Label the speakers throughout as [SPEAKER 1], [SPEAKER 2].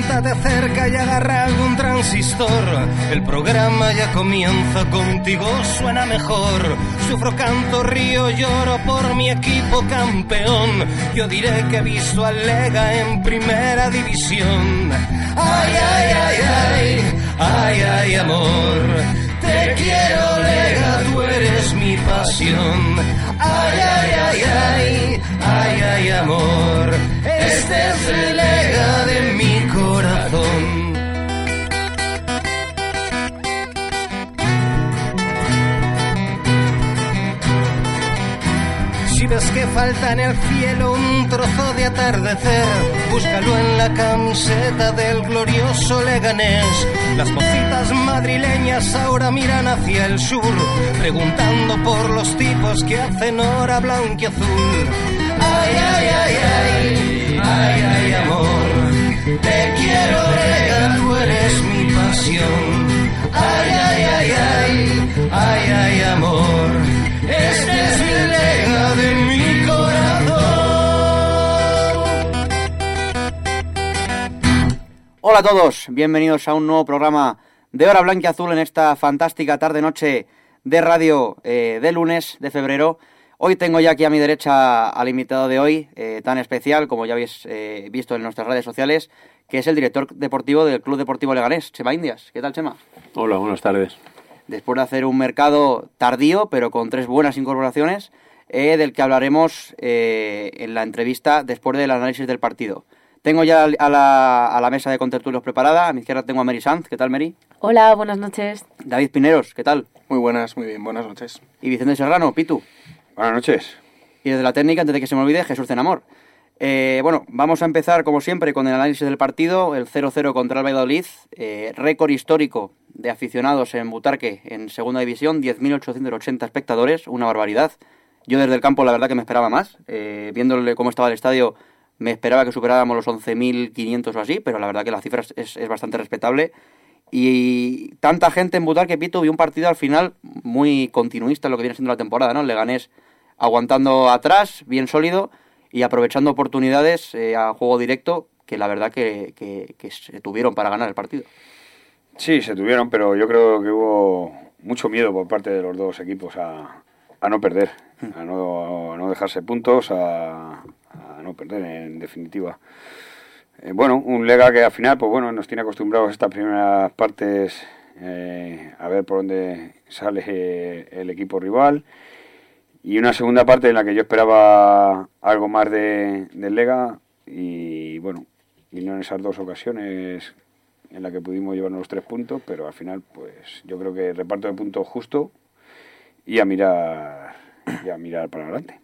[SPEAKER 1] siéntate cerca y agarra algún transistor. El programa ya comienza, contigo suena mejor. Sufro, canto, río, lloro por mi equipo campeón. Yo diré que he visto al Lega en primera división. Ay, ay, ay, ay, ay, ay, amor. Te quiero, Lega, tú eres mi pasión. Ay, ay, ay, ay, ay, ay, amor. Este es el Lega de mi Ves que falta en el cielo un trozo de atardecer, búscalo en la camiseta del glorioso Leganés. Las mocitas madrileñas ahora miran hacia el sur, preguntando por los tipos que hacen hora blanquiazul. Ay, ay, ay, ay, ay, ay, amor, te quiero, Lega, tú eres mi pasión. Ay, ay, ay, ay, ay, ay, amor,
[SPEAKER 2] Hola a todos, bienvenidos a un nuevo programa de Hora Blanca y Azul en esta fantástica tarde-noche de radio eh, de lunes de febrero. Hoy tengo ya aquí a mi derecha al invitado de hoy, eh, tan especial como ya habéis eh, visto en nuestras redes sociales, que es el director deportivo del Club Deportivo Leganés, Chema Indias. ¿Qué tal, Chema?
[SPEAKER 3] Hola, buenas tardes.
[SPEAKER 2] Después de hacer un mercado tardío, pero con tres buenas incorporaciones, del que hablaremos en la entrevista después del análisis del partido. Tengo ya a la, a la mesa de contertulios preparada. A mi izquierda tengo a Mary Sanz. ¿Qué tal, Mary?
[SPEAKER 4] Hola, buenas noches.
[SPEAKER 2] David Pineros. ¿Qué tal?
[SPEAKER 5] Muy buenas, muy bien, buenas noches.
[SPEAKER 2] Y Vicente Serrano, Pitu.
[SPEAKER 3] Buenas noches.
[SPEAKER 2] Y desde la técnica, antes de que se me olvide, Jesús Cenamor. Eh, bueno, vamos a empezar, como siempre, con el análisis del partido. El 0-0 contra el Valladolid. Eh, récord histórico de aficionados en Butarque en segunda división. 10.880 espectadores. Una barbaridad. Yo desde el campo, la verdad que me esperaba más. Eh, viéndole cómo estaba el estadio, me esperaba que superáramos los 11.500 o así, pero la verdad que la cifra es, es bastante respetable. Y tanta gente en Butarque, Pito, vio un partido al final muy continuista lo que viene siendo la temporada, ¿no? El Leganés aguantando atrás, bien sólido y aprovechando oportunidades eh, a juego directo que la verdad que, que, que se tuvieron para ganar el partido.
[SPEAKER 3] Sí, se tuvieron, pero yo creo que hubo mucho miedo por parte de los dos equipos a, a no perder, a no, a no dejarse puntos, a, a no perder en definitiva. Eh, bueno, un Lega que al final, pues bueno, nos tiene acostumbrados estas primeras partes eh, a ver por dónde sale eh, el equipo rival. Y una segunda parte en la que yo esperaba algo más de, del Lega. Y bueno, vinieron esas dos ocasiones en la que pudimos llevarnos los tres puntos, pero al final, pues yo creo que reparto de puntos justo y a mirar, y a mirar para adelante.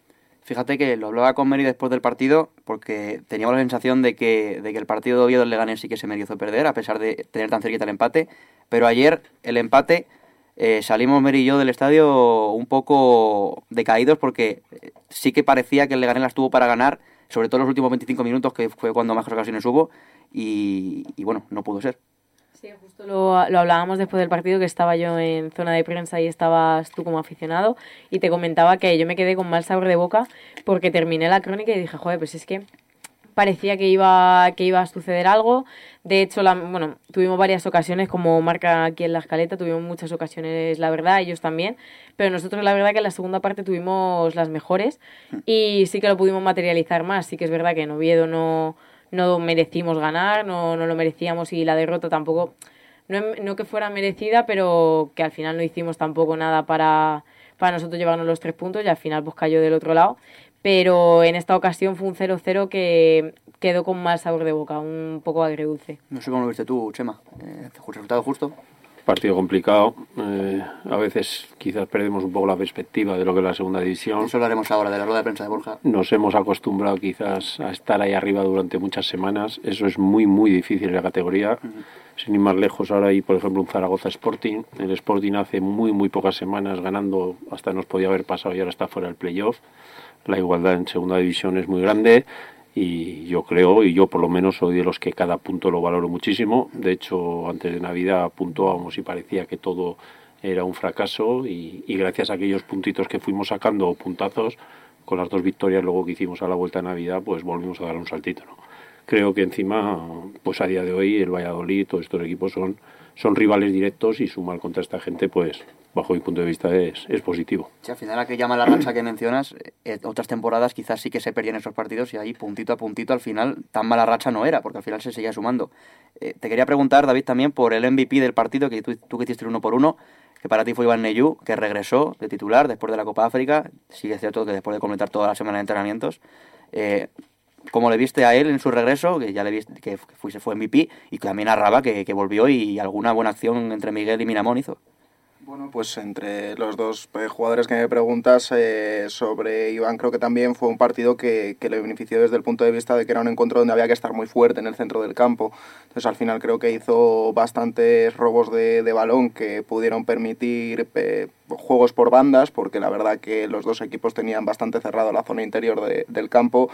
[SPEAKER 2] Fíjate que lo hablaba con Mary después del partido porque teníamos la sensación de que, de que el partido de Oviedo del Leganés sí que se mereció perder, a pesar de tener tan cerquita el empate. Pero ayer el empate eh, salimos Mary y yo del estadio un poco decaídos porque sí que parecía que el Leganés las tuvo para ganar, sobre todo en los últimos 25 minutos, que fue cuando más ocasiones hubo, y bueno, no pudo ser.
[SPEAKER 4] Sí, justo lo, lo, hablábamos después del partido, que estaba yo en zona de prensa y estabas tú como aficionado, y te comentaba que yo me quedé con mal sabor de boca porque terminé la crónica y dije, joder, pues es que parecía que iba, que iba a suceder algo. De hecho, bueno, tuvimos varias ocasiones, como marca aquí en la escaleta, tuvimos muchas ocasiones, la verdad, ellos también. Pero nosotros, la verdad, que en la segunda parte tuvimos las mejores y sí que lo pudimos materializar más. Sí que es verdad que en Oviedo no, no merecimos ganar, no, no lo merecíamos y la derrota tampoco, no, no que fuera merecida, pero que al final no hicimos tampoco nada para, para nosotros llevarnos los tres puntos y al final pues cayó del otro lado pero en esta ocasión fue un 0-0 que quedó con mal sabor de boca, un poco agridulce.
[SPEAKER 2] No sé cómo lo viste tú, Chema. Eh, ¿Resultado justo?
[SPEAKER 3] Partido complicado. Eh, a veces quizás perdemos un poco la perspectiva de lo que es la segunda división.
[SPEAKER 2] Eso lo haremos ahora, de la rueda de prensa de Borja.
[SPEAKER 3] Nos hemos acostumbrado quizás a estar ahí arriba durante muchas semanas. Eso es muy, muy difícil en la categoría. Uh -huh. Sin ir más lejos, ahora hay, por ejemplo, un Zaragoza Sporting. El Sporting hace muy, muy pocas semanas ganando, hasta nos podía haber pasado y ahora está fuera del playoff la igualdad en segunda división es muy grande y yo creo, y yo por lo menos soy de los que cada punto lo valoro muchísimo. De hecho, antes de Navidad puntuábamos y parecía que todo era un fracaso y, y, gracias a aquellos puntitos que fuimos sacando, puntazos, con las dos victorias luego que hicimos a la vuelta de Navidad, pues volvimos a dar un saltito. ¿no?
[SPEAKER 6] creo que encima, pues a día de hoy el Valladolid, todos estos equipos son, son rivales directos y sumar contra esta gente, pues bajo mi punto de vista es, es positivo.
[SPEAKER 2] Si al final aquella mala racha que mencionas, eh, otras temporadas quizás sí que se perdían esos partidos y ahí puntito a puntito al final tan mala racha no era, porque al final se seguía sumando. Eh, te quería preguntar, David, también por el MVP del partido, que tú, tú que hiciste el uno por uno, que para ti fue Iván Neyú, que regresó de titular después de la Copa África. Sí cierto que después de completar toda la semana de entrenamientos. Eh, ¿Cómo le viste a él en su regreso? Que ya le viste que fue, fue MVP y también a que, que volvió y alguna buena acción entre Miguel y Miramón hizo.
[SPEAKER 5] Bueno, pues entre los dos eh, jugadores que me preguntas eh, sobre Iván, creo que también fue un partido que, le benefició desde el punto de vista de que era un encuentro donde había que estar muy fuerte en el centro del campo. Entonces al final creo que hizo bastantes robos de, balón que pudieron permitir eh, juegos por bandas, porque la verdad que los dos equipos tenían bastante cerrado la zona interior del campo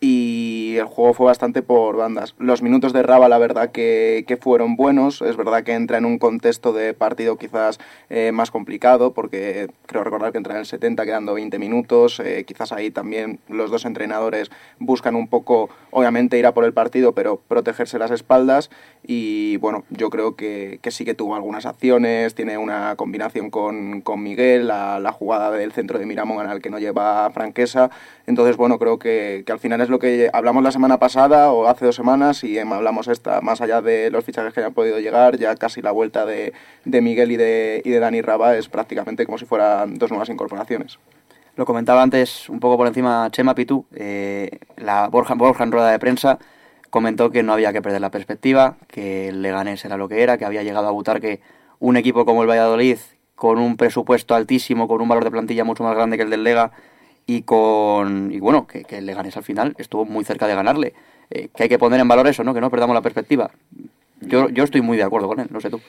[SPEAKER 5] y el juego fue bastante por bandas. Los minutos de Raba, la verdad que, que fueron buenos. Es verdad que entra en un contexto de partido quizás eh, más complicado, porque creo recordar que entra en el 70 quedando 20 minutos. Eh, quizás ahí también los dos entrenadores buscan un poco, obviamente, ir a por el partido, pero protegerse las espaldas. Y bueno, yo creo que, que sí que tuvo algunas acciones. Tiene una combinación con, con Miguel, la, jugada del centro de Miramón el que no lleva Franquesa. Entonces, bueno, creo que, al final es lo que hablamos la semana pasada o hace dos semanas y hablamos esta, más allá de los fichajes que han podido llegar, ya casi la vuelta de, Miguel y de, Dani Raba es prácticamente como si fueran dos nuevas incorporaciones.
[SPEAKER 2] Lo comentaba antes un poco por encima Chema Pitu, eh, la Borja, Borja en rueda de prensa comentó que no había que perder la perspectiva, que el Leganés era lo que era, que había llegado a votar que un equipo como el Valladolid, con un presupuesto altísimo, con un valor de plantilla mucho más grande que el del Lega, y con y bueno que, que le ganes al final estuvo muy cerca de ganarle. Eh, que hay que poner en valor eso no que no perdamos la perspectiva. Yo, yo estoy muy de acuerdo con él no sé tú.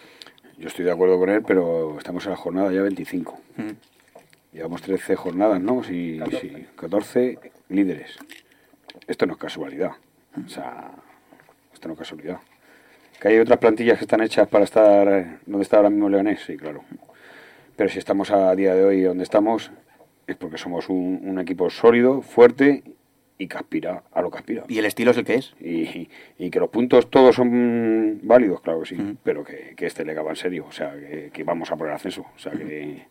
[SPEAKER 3] Yo estoy de acuerdo con él pero estamos en la jornada ya 25 mm. llevamos 13 jornadas no si, 14. 14 líderes. Esto no es casualidad. O sea esto no es casualidad. Que hay otras plantillas que están hechas para estar eh, donde está ahora mismo Leganés sí claro pero si estamos a día de hoy donde estamos es porque somos un, equipo sólido, fuerte y que aspira a lo que aspira.
[SPEAKER 2] ¿Y el estilo es el que es?
[SPEAKER 3] Y, que los puntos todos son válidos, claro que sí, pero que, este le acaba en serio, o sea, que, vamos a por el ascenso, o sea, que,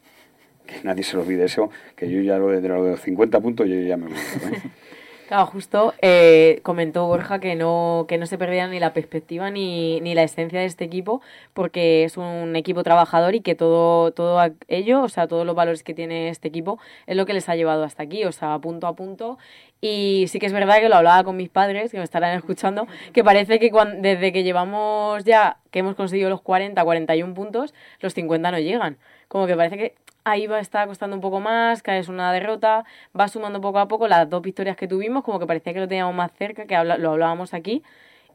[SPEAKER 3] nadie se lo olvide eso, que yo ya lo de, los 50 puntos yo ya me olvido. ¿eh?
[SPEAKER 4] Claro, justo eh, comentó Borja que no, que no se perdía ni la perspectiva ni, ni la esencia de este equipo, porque es un equipo trabajador y que todo, todo ello, o sea, todos los valores que tiene este equipo, es lo que les ha llevado hasta aquí, o sea, punto a punto. Y sí que es verdad que lo hablaba con mis padres, que me estarán escuchando, que parece que desde que llevamos ya, que hemos conseguido los 40, 41 puntos, los 50 no llegan. Como que parece que ahí va, está costando un poco más, es una derrota, va sumando poco a poco las dos victorias que tuvimos, como que parecía que lo teníamos más cerca, que lo hablábamos aquí,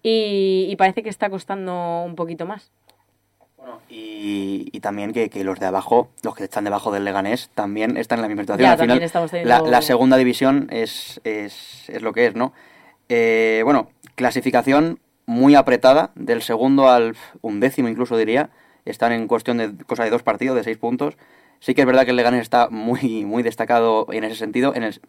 [SPEAKER 4] y, parece que está costando un poquito más.
[SPEAKER 2] y, y, también que, que, los de abajo, los que están debajo del Leganés, también están en la misma situación. Al final, la, la, segunda división es, es, es, lo que es, ¿no? Eh, bueno, clasificación muy apretada, del segundo al undécimo incluso diría. Están en cuestión de cosa de dos partidos, de seis puntos. Sí que es verdad que el Leganés está muy, muy destacado en ese sentido, en el,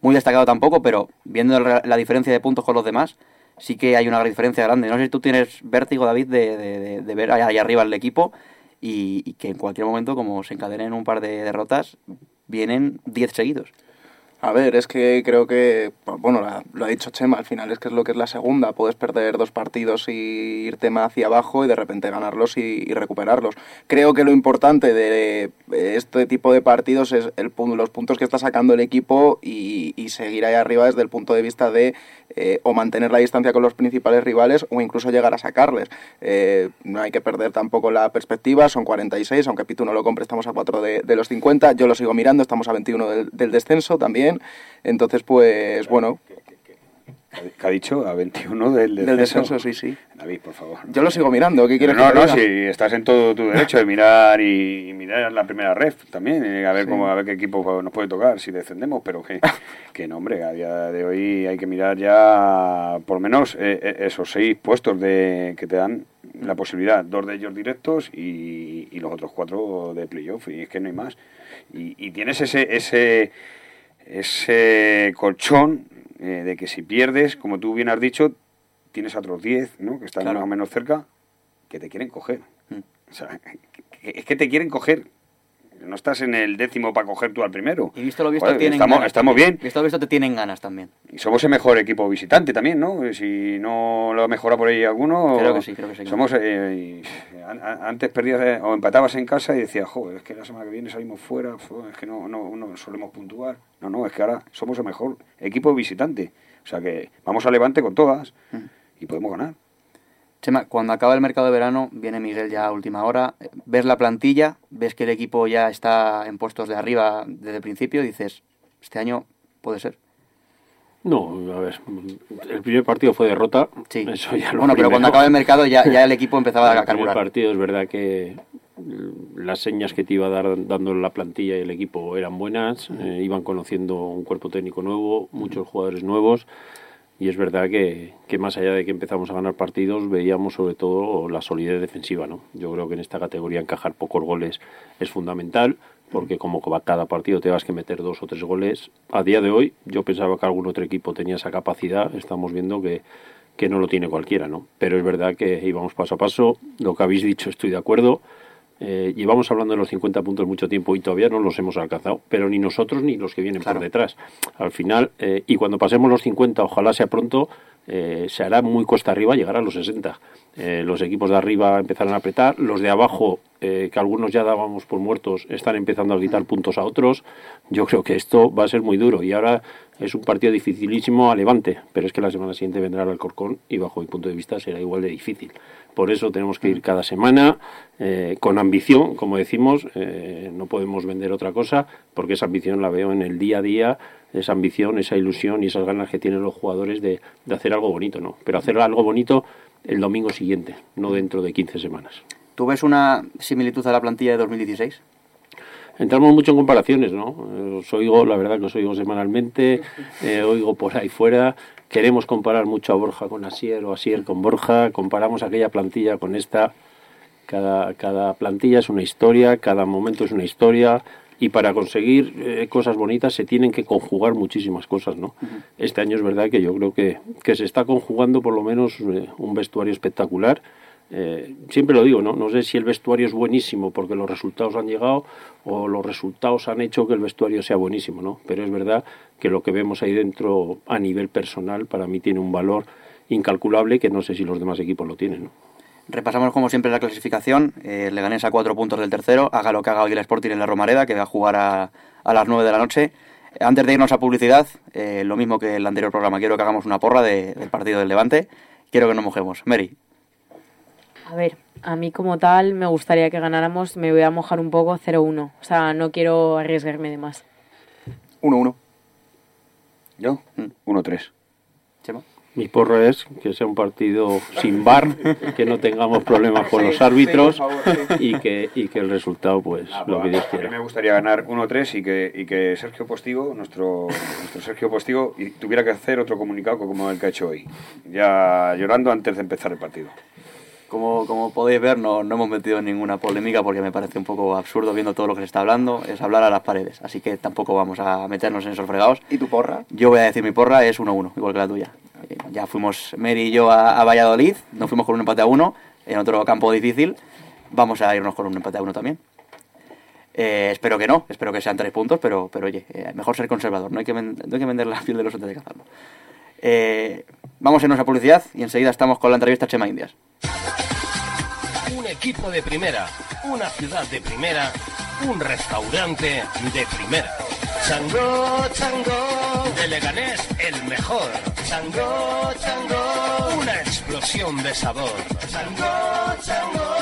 [SPEAKER 2] muy destacado tampoco, pero viendo la diferencia de puntos con los demás, sí que hay una diferencia grande. No sé si tú tienes vértigo, David, de, de, ver ahí arriba el equipo y, y, que en cualquier momento, como se encadenen un par de derrotas, vienen 10 seguidos.
[SPEAKER 5] A ver, es que creo que, bueno, lo ha dicho Chema, al final es que es lo que es la segunda. Puedes perder dos partidos y irte más hacia abajo y de repente ganarlos y, recuperarlos. Creo que lo importante de este tipo de partidos es el, los puntos que está sacando el equipo y, seguir ahí arriba desde el punto de vista de eh, o mantener la distancia con los principales rivales o incluso llegar a sacarles. Eh, no hay que perder tampoco la perspectiva, son 46, aunque Pitu no lo compre, estamos a 4 de, los 50. Yo lo sigo mirando, estamos a 21 del descenso también. Entonces, pues bueno.
[SPEAKER 3] ¿Qué ha dicho? A 21 del
[SPEAKER 5] descenso. Del descenso, sí, sí.
[SPEAKER 3] David, por favor.
[SPEAKER 5] Yo lo sigo mirando, ¿qué quieres
[SPEAKER 3] no,
[SPEAKER 5] que
[SPEAKER 3] No, no, si estás en todo tu derecho de mirar y, mirar la primera ref también, eh, a ver cómo a ver qué equipo nos puede tocar si descendemos, pero que, que no, hombre, a día de hoy hay que mirar ya por lo menos eh, eh, esos seis puestos de que te dan la posibilidad, dos de ellos directos y, y los otros cuatro de playoff, y es que no hay más. Y, y tienes ese, ese ese colchón eh, de que si pierdes, como tú bien has dicho, tienes a otros 10, ¿no? Que están
[SPEAKER 2] Claro.
[SPEAKER 3] más o menos cerca, que te quieren coger.
[SPEAKER 2] Mm.
[SPEAKER 3] O sea, es que te quieren coger. No estás en el décimo para coger tú al primero.
[SPEAKER 2] Y visto lo visto,
[SPEAKER 3] Joder,
[SPEAKER 2] tienen
[SPEAKER 3] estamos,
[SPEAKER 2] ganas
[SPEAKER 3] estamos bien.
[SPEAKER 2] Visto lo visto, te tienen ganas también.
[SPEAKER 3] Y somos el mejor equipo visitante también, ¿no? Si no lo ha mejorado por ahí alguno.
[SPEAKER 2] Creo que sí, creo que sí.
[SPEAKER 3] Somos. eh, antes perdías eh, o empatabas en casa y decías, joder, es que la semana que viene salimos fuera, es que no, no, no solemos puntuar. No, no, es que ahora somos el mejor equipo visitante. O sea que vamos a Levante con todas
[SPEAKER 2] Mm.
[SPEAKER 3] y podemos ganar.
[SPEAKER 2] Chema, cuando acaba el mercado de verano, viene Miguel ya a última hora, ves la plantilla, ves que el equipo ya está en puestos de arriba desde el principio y dices, este año puede ser.
[SPEAKER 6] No, a ver, el primer partido fue derrota.
[SPEAKER 2] Sí.
[SPEAKER 6] Eso ya lo
[SPEAKER 2] bueno, pero cuando
[SPEAKER 6] primero.
[SPEAKER 2] acaba el mercado ya, ya el equipo empezaba
[SPEAKER 6] el
[SPEAKER 2] a
[SPEAKER 6] primer
[SPEAKER 2] carburar.
[SPEAKER 6] partido es verdad que las señas que te iba a dar dando la plantilla y el equipo eran buenas, eh, iban conociendo un cuerpo técnico nuevo, muchos jugadores nuevos y es verdad que, que más allá de que empezamos a ganar partidos veíamos sobre todo la solidez defensiva, ¿no? Yo creo que en esta categoría encajar pocos goles es fundamental porque como cada partido te vas que meter dos o tres goles. A día de hoy yo pensaba que algún otro equipo tenía esa capacidad, estamos viendo que que no lo tiene cualquiera, ¿no? Pero es verdad que íbamos paso a paso, lo que habéis dicho estoy de acuerdo, eh, llevamos hablando de los 50 puntos mucho tiempo y todavía no los hemos alcanzado, pero ni nosotros ni los que vienen
[SPEAKER 2] Claro.
[SPEAKER 6] por detrás. Al final, eh, y cuando pasemos los 50, ojalá sea pronto, eh, se hará muy cuesta arriba llegar a los 60. Eh, los equipos de arriba empezarán a apretar, los de abajo, eh, que algunos ya dábamos por muertos, están empezando a quitar puntos a otros. Yo creo que esto va a ser muy duro y ahora es un partido dificilísimo a Levante, pero es que la semana siguiente vendrá el Alcorcón y bajo mi punto de vista será igual de difícil. Por eso tenemos que ir cada semana con ambición, como decimos, no podemos vender otra cosa, porque esa ambición la veo en el día a día, esa ambición, esa ilusión y esas ganas que tienen los jugadores de, de hacer algo bonito, ¿no? Pero hacer algo bonito el domingo siguiente, no dentro de 15 semanas.
[SPEAKER 2] ¿Tú ves una similitud a la plantilla de 2016?
[SPEAKER 6] Entramos mucho en comparaciones, ¿no? Eh, Os oigo, la verdad que os oigo semanalmente, eh, oigo por ahí fuera. Queremos comparar mucho a Borja con Asier o Asier con Borja. Comparamos aquella plantilla con esta. Cada, cada plantilla es una historia, cada momento es una historia. Y para conseguir eh, cosas bonitas se tienen que conjugar muchísimas cosas, ¿no? Este año es verdad que yo creo que, que se está conjugando por lo menos eh, un vestuario espectacular. Eh, siempre lo digo, ¿no? No sé si el vestuario es buenísimo porque los resultados han llegado o los resultados han hecho que el vestuario sea buenísimo, ¿no? Pero es verdad que lo que vemos ahí dentro a nivel personal para mí tiene un valor incalculable que no sé si los demás equipos lo tienen, ¿no?
[SPEAKER 2] Repasamos como siempre la clasificación. Eh, Leganés a cuatro puntos del tercero. Haga lo que haga hoy el Sporting en la Romareda, que va a jugar a, a las 9 de la noche. Antes de irnos a publicidad, eh, lo mismo que el anterior programa, quiero que hagamos una porra de- del partido del Levante. Quiero que nos mojemos. Mary,
[SPEAKER 4] A ver, a mí como tal me gustaría que ganáramos, me voy a mojar un poco 0-1. O sea, no quiero arriesgarme de más.
[SPEAKER 5] 1-1.
[SPEAKER 3] ¿Yo?
[SPEAKER 2] Mm.
[SPEAKER 3] 1-3.
[SPEAKER 6] Mi porra es que sea un partido sin bar, que no tengamos problemas con los árbitros
[SPEAKER 5] sí,
[SPEAKER 6] y que, y que el resultado, pues, lo que Dios
[SPEAKER 3] A mí me
[SPEAKER 6] quiera.
[SPEAKER 3] gustaría ganar 1-3 y que, y que Sergio Postigo, nuestro, nuestro Sergio Postigo, y tuviera que hacer otro comunicado como el que ha hecho hoy. Ya llorando antes de empezar el partido.
[SPEAKER 2] Como, como podéis ver, no, no hemos metido en ninguna polémica porque me parece un poco absurdo viendo todo lo que se está hablando. Es hablar a las paredes. Así que tampoco vamos a meternos en esos fregados.
[SPEAKER 5] ¿Y tu porra?
[SPEAKER 2] Yo voy a decir mi porra es 1-1, igual que la tuya. Ya fuimos Mary y yo a, a Valladolid, nos fuimos con un empate a uno, en otro campo difícil. Vamos a irnos con un empate a uno también. Eh, espero que no, espero que sean tres puntos, pero, pero oye, eh, mejor ser conservador, no hay que, no hay que vender la piel de los antes de cazarlo. Eh, vamos a irnos a publicidad y enseguida estamos con la entrevista a Chema Indias.
[SPEAKER 1] Equipo de primera, una ciudad de primera, un restaurante de primera. Chango, chango, de Leganés el mejor. Chango, chango, una explosión de sabor. Chango, chango,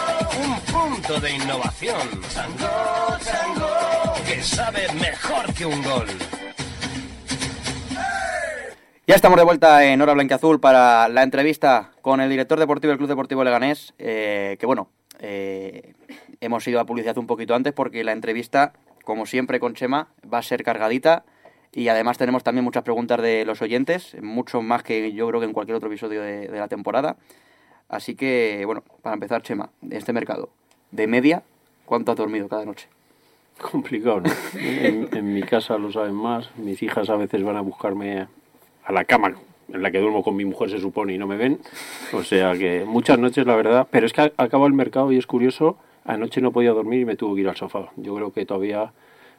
[SPEAKER 1] un punto de innovación. Chango, chango, que sabe mejor que un gol.
[SPEAKER 2] Ya estamos de vuelta en Hora Blanquiazul para la entrevista con el director deportivo del Club Deportivo Leganés, eh, que bueno, eh, hemos ido a publicidad un poquito antes porque la entrevista, como siempre con Chema, va a ser cargadita y además tenemos también muchas preguntas de los oyentes, mucho más que yo creo que en cualquier otro episodio de, la temporada. Así que, bueno, para empezar, Chema, este mercado, de media, ¿cuánto has dormido cada noche?
[SPEAKER 6] Complicado, ¿no? En, en mi casa lo saben más. Mis hijas a veces van a buscarme a la cama en la que duermo con mi mujer se supone y no me ven. O sea que muchas noches, la verdad. Pero es que acaba el mercado y es curioso. Anoche no podía dormir y me tuvo que ir al sofá. Yo creo que todavía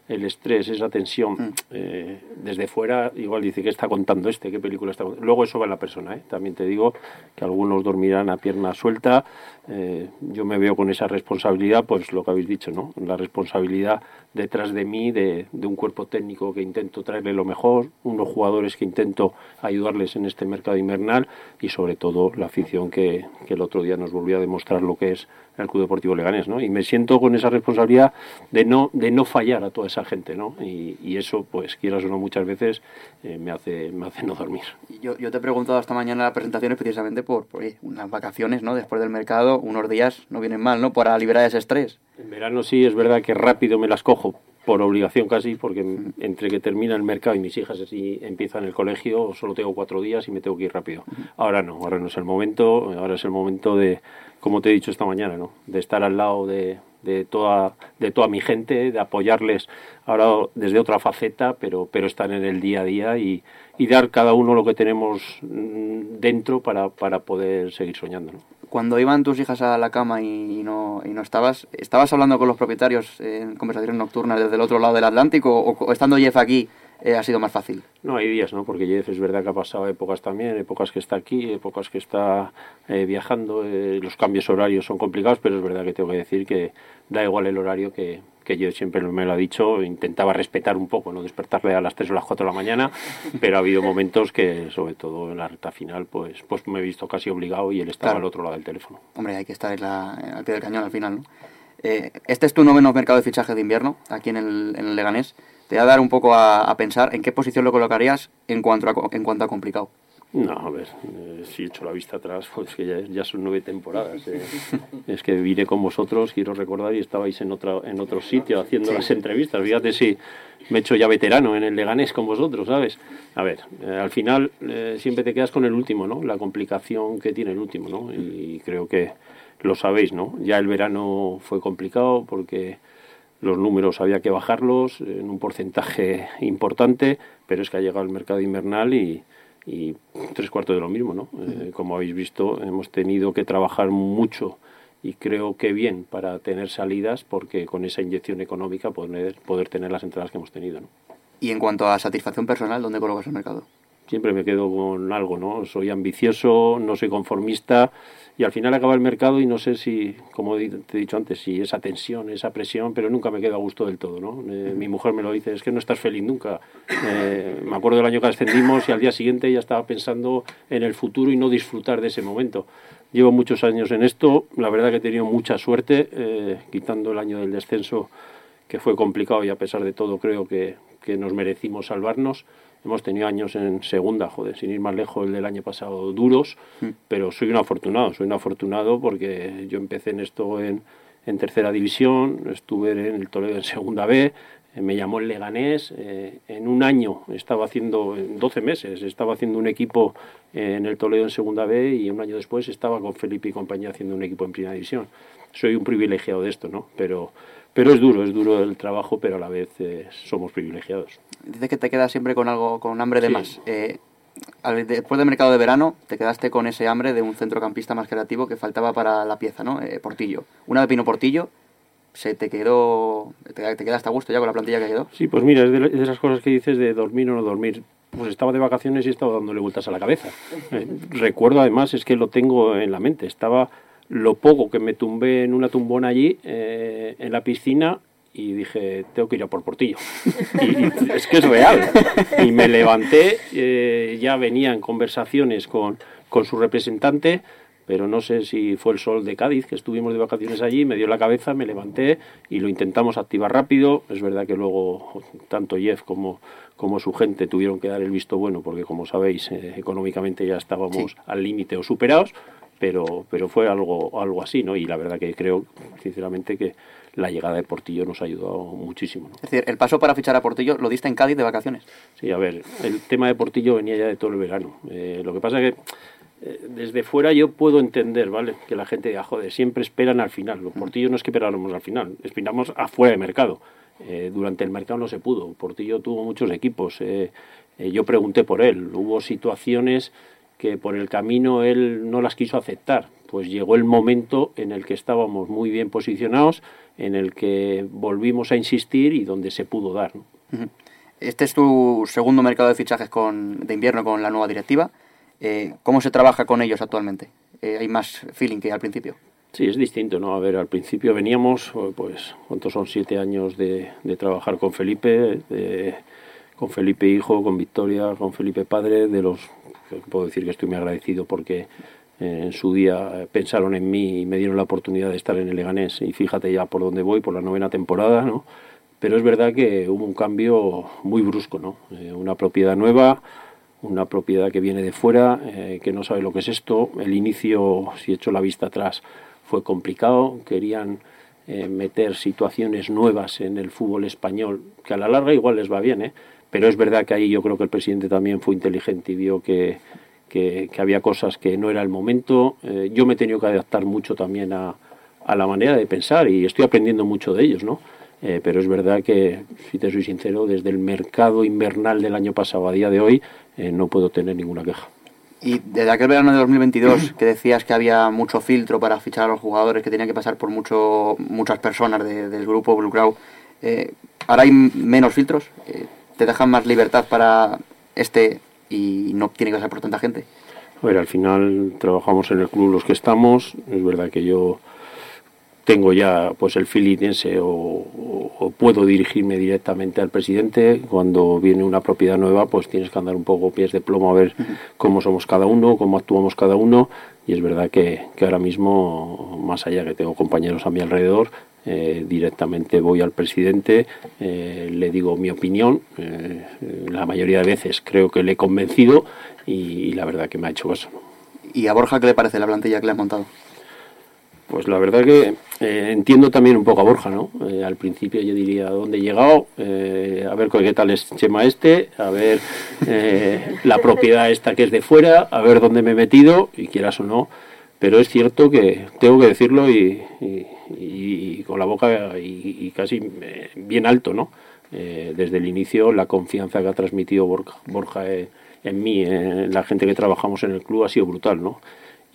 [SPEAKER 6] el estrés, esa tensión,
[SPEAKER 2] Mm.
[SPEAKER 6] eh, desde fuera, igual dice que está contando este, qué película está contando. Luego eso va en la persona, ¿eh? también te digo que algunos dormirán a pierna suelta. eh, yo me veo con esa responsabilidad, pues lo que habéis dicho, ¿no? La responsabilidad detrás de mí, de, de un cuerpo técnico que intento traerle lo mejor, unos jugadores que intento ayudarles en este mercado invernal y sobre todo la afición que, que el otro día nos volvió a demostrar lo que es el Club Deportivo Leganés, ¿no? Y me siento con esa responsabilidad de no, de no fallar a toda esa gente, ¿no? Y, y eso, pues, quieras o no, muchas veces eh, me, hace, me hace no dormir.
[SPEAKER 2] Yo, yo te he preguntado esta mañana en las presentaciones precisamente por, por oye, unas vacaciones, ¿no? Después del mercado, unos días no vienen mal, ¿no? Para liberar ese estrés.
[SPEAKER 6] En verano sí, es verdad que rápido me las cojo, por obligación casi, porque entre que termina el mercado y mis hijas así empiezan el colegio, solo tengo cuatro días y me tengo que ir rápido. Ahora no, ahora no es el momento, ahora es el momento de, como te he dicho esta mañana, ¿no? de estar al lado de, de toda, de toda mi gente, de apoyarles ahora desde otra faceta, pero, pero estar en el día a día y, y dar cada uno lo que tenemos mm, dentro para, para poder seguir soñando.
[SPEAKER 2] Cuando iban tus hijas a la cama y, y no, y no estabas, ¿estabas hablando con los propietarios en conversaciones nocturnas desde el otro lado del Atlántico o, o estando Jeff aquí eh, ha sido más fácil?
[SPEAKER 6] No, hay días, ¿no? Porque Jeff es verdad que ha pasado épocas también, épocas que está aquí, épocas que está eh, viajando, eh, los cambios horarios son complicados, pero es verdad que tengo que decir que da igual el horario que, que yo siempre me lo ha dicho, intentaba respetar un poco, no despertarle a las 3 o las 4 de la mañana, pero ha habido momentos que, sobre todo en la recta final, pues, pues me he visto casi obligado y él estaba
[SPEAKER 2] Claro.
[SPEAKER 6] al otro lado del teléfono.
[SPEAKER 2] Hombre, hay que estar en la- al pie del cañón al final, ¿no? Eh, este es tu noveno mercado de fichaje de invierno, aquí en el, en el Leganés. Te va a dar un poco a, a pensar en qué posición lo colocarías en cuanto a, en cuanto a complicado.
[SPEAKER 6] No, a ver, eh, si echo la vista atrás, pues que ya, ya son nueve temporadas. eh. es que vine con vosotros, quiero recordar, y estabais en, otra, en otro sitio haciendo las entrevistas. Fíjate si me he hecho ya veterano en el Leganés con vosotros, ¿sabes? A ver, eh, al final eh, siempre te quedas con el último, ¿no? La complicación que tiene el último, ¿no? Y creo que lo sabéis, ¿no? Ya el verano fue complicado porque los números había que bajarlos en un porcentaje importante, pero es que ha llegado el mercado invernal y, y tres cuartos de lo mismo, ¿no? Eh, como habéis visto, hemos tenido que trabajar mucho y creo que bien para tener salidas, porque con esa inyección económica poder, poder tener las entradas que hemos tenido, ¿no?
[SPEAKER 2] Y en cuanto a satisfacción personal, ¿dónde colocas el mercado?
[SPEAKER 6] siempre me quedo con algo, ¿no? Soy ambicioso, no soy conformista y al final acaba el mercado y no sé si, como te he dicho antes, si esa tensión, esa presión, pero nunca me quedo a gusto del todo, ¿no? Eh, mi mujer me lo dice, es que no estás feliz nunca. Eh, me acuerdo del año que ascendimos y al día siguiente ya estaba pensando en el futuro y no disfrutar de ese momento. Llevo muchos años en esto, la verdad que he tenido mucha suerte, eh, quitando el año del descenso que fue complicado y a pesar de todo creo que, que nos merecimos salvarnos. Hemos tenido años en segunda, joder, sin ir más lejos el del año pasado, duros, pero soy un afortunado, soy un afortunado porque yo empecé en esto en, en tercera división, estuve en el Toledo en segunda B, me llamó el Leganés, eh, en un año estaba haciendo, en 12 meses, estaba haciendo un equipo eh, en el Toledo en segunda B y un año después estaba con Felipe y compañía haciendo un equipo en primera división. Soy un privilegiado de esto, ¿no? Pero, pero es duro, es duro el trabajo, pero a la vez eh, somos privilegiados.
[SPEAKER 2] Dices que te quedas siempre con algo, con hambre de
[SPEAKER 6] Sí.
[SPEAKER 2] más. Eh, al- después del mercado de verano, te quedaste con ese hambre de un centrocampista más creativo que faltaba para la pieza, ¿no? Eh, Portillo. Una vez vino Portillo, se te quedó, te, te quedaste a gusto ya con la plantilla que quedó.
[SPEAKER 6] Sí, pues mira, es de, esas cosas que dices de dormir o no dormir. Pues estaba de vacaciones y estaba dándole vueltas a la cabeza. Eh, recuerdo además, es que lo tengo en la mente, estaba lo poco que me tumbé en una tumbona allí, eh, en la piscina, y dije, tengo que ir a por Portillo. Y, y es que es real. Y me levanté, eh, ya venían conversaciones con, con su representante, pero no sé si fue el sol de Cádiz, que estuvimos de vacaciones allí, me dio la cabeza, me levanté y lo intentamos activar rápido. Es verdad que luego tanto Jeff como, como su gente tuvieron que dar el visto bueno, porque como sabéis, eh, económicamente ya estábamos
[SPEAKER 2] Sí.
[SPEAKER 6] al límite o superados, pero, pero fue algo, algo así, ¿no? Y la verdad que creo, sinceramente, que la llegada de Portillo nos ha ayudado muchísimo, ¿no?
[SPEAKER 2] Es decir, el paso para fichar a Portillo lo diste en Cádiz de vacaciones.
[SPEAKER 6] Sí, a ver, el tema de Portillo venía ya de todo el verano. Eh, lo que pasa es que desde fuera yo puedo entender, ¿vale? Que la gente diga, joder, siempre esperan al final. Los Portillos no es que esperáramos al final, esperamos afuera de mercado. Eh, durante el mercado no se pudo. Portillo tuvo muchos equipos. Eh, eh, yo pregunté por él. Hubo situaciones que por el camino él no las quiso aceptar. Pues llegó el momento en el que estábamos muy bien posicionados, en el que volvimos a insistir y donde se pudo dar.
[SPEAKER 2] Este es tu segundo mercado de fichajes con, de invierno con la nueva directiva. ¿Cómo se trabaja con ellos actualmente? ¿Hay más feeling que al principio?
[SPEAKER 6] Sí, es distinto, ¿no? A ver, al principio veníamos, pues, ¿cuántos son? Siete años de, trabajar con Felipe, con Felipe hijo, con Victoria, con Felipe padre, de los puedo decir que estoy muy agradecido porque eh, en su día pensaron en mí y me dieron la oportunidad de estar en el Leganés y fíjate ya por dónde voy, por la novena temporada, ¿no? Pero es verdad que hubo un cambio muy brusco, ¿no? Eh, una propiedad nueva, una propiedad que viene de fuera, eh, que no sabe lo que es esto. El inicio, si echo la vista atrás, fue complicado, querían eh, meter situaciones nuevas en el fútbol español, que a la larga igual les va bien, ¿eh? pero es verdad que ahí yo creo que el presidente también fue inteligente y vio que, que, había cosas que no era el momento. Eh, yo me he tenido que adaptar mucho también a, a, la manera de pensar y estoy aprendiendo mucho de ellos, ¿no? Eh, pero es verdad que, si te soy sincero, desde el mercado invernal del año pasado a día de hoy no puedo tener ninguna queja.
[SPEAKER 2] Y desde aquel verano de 2022 que decías que había mucho filtro para fichar a los jugadores, que tenían que pasar por mucho, muchas personas del grupo Blue Crow, eh, ¿ahora hay menos filtros? Eh, ¿Te dejan más libertad para este y no tiene que pasar por tanta gente?
[SPEAKER 6] A ver, al final trabajamos en el club los que estamos. Es verdad que yo tengo ya pues el filipense o, o, puedo dirigirme directamente al presidente. Cuando viene una propiedad nueva, pues tienes que andar un poco pies de plomo a ver cómo somos cada uno, cómo actuamos cada uno. Y es verdad que, que ahora mismo, más allá que tengo compañeros a mi alrededor, eh, directamente voy al presidente, eh, le digo mi opinión. Eh, la mayoría de veces creo que le he convencido y, la verdad que me ha hecho caso.
[SPEAKER 2] ¿Y a Borja qué le parece la plantilla que le ha montado?
[SPEAKER 6] Pues la verdad que eh, entiendo también un poco a Borja, ¿no? Eh, al principio yo diría, ¿dónde he llegado? Eh, a ver qué tal es Chema este, a ver la propiedad esta que es de fuera, a ver dónde me he metido, y quieras o no. Pero es cierto que tengo que decirlo y, con la boca y, casi bien alto, ¿no? desde el inicio la confianza que ha transmitido Borja, Borja en mí, en la gente que trabajamos en el club, ha sido brutal, ¿no?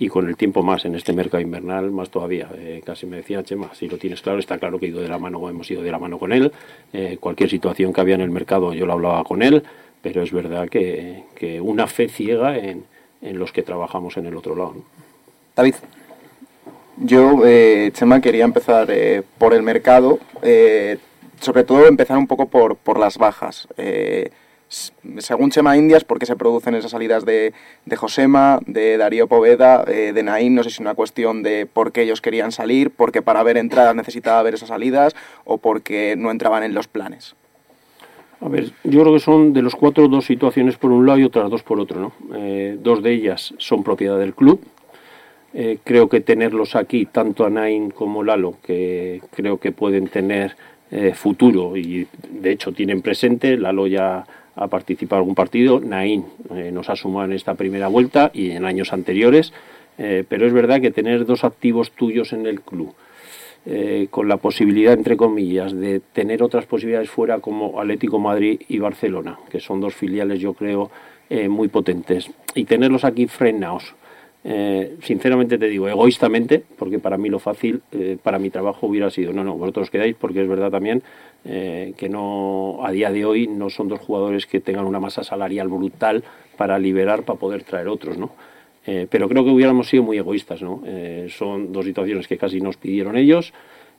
[SPEAKER 6] Y con el tiempo más en este mercado invernal, más todavía. Eh, casi me decía Chema, si lo tienes claro, está claro que he ido de la mano, hemos ido de la mano con él. Eh, cualquier situación que había en el mercado yo lo hablaba con él, pero es verdad que, que una fe ciega en, en, los que trabajamos en el otro lado.
[SPEAKER 2] David.
[SPEAKER 5] Yo, eh, Chema, quería empezar por el mercado, sobre todo empezar un poco por, por las bajas según Chema Indias, por qué se producen esas salidas de, Josema, de Darío Poveda, eh, de Naín. No sé si es una cuestión de por qué ellos querían salir, porque para ver entradas necesitaba ver esas salidas o porque no entraban en los planes.
[SPEAKER 6] A ver, yo creo que son de los cuatro dos situaciones por un lado y otras dos por otro. ¿no? Eh, dos de ellas son propiedad del club. Eh, creo que tenerlos aquí, tanto a Nain como Lalo, que creo que pueden tener futuro y de hecho tienen presente. Lalo ya ha participado en algún partido. Naín eh, nos ha sumado en esta primera vuelta y en años anteriores. Eh, pero es verdad que tener dos activos tuyos en el club, eh, con la posibilidad, entre comillas, de tener otras posibilidades fuera como Atlético Madrid y Barcelona, que son dos filiales, yo creo, muy potentes, y tenerlos aquí frenados. Sinceramente te digo, egoístamente, porque para mí lo fácil, para mi trabajo hubiera sido, no, no, vosotros quedáis, porque es verdad también eh, que no a día de hoy no son dos jugadores que tengan una masa salarial brutal para liberar para poder traer otros, ¿no? Eh, pero creo que hubiéramos sido muy egoístas, ¿no? Eh, son dos situaciones que casi nos pidieron ellos,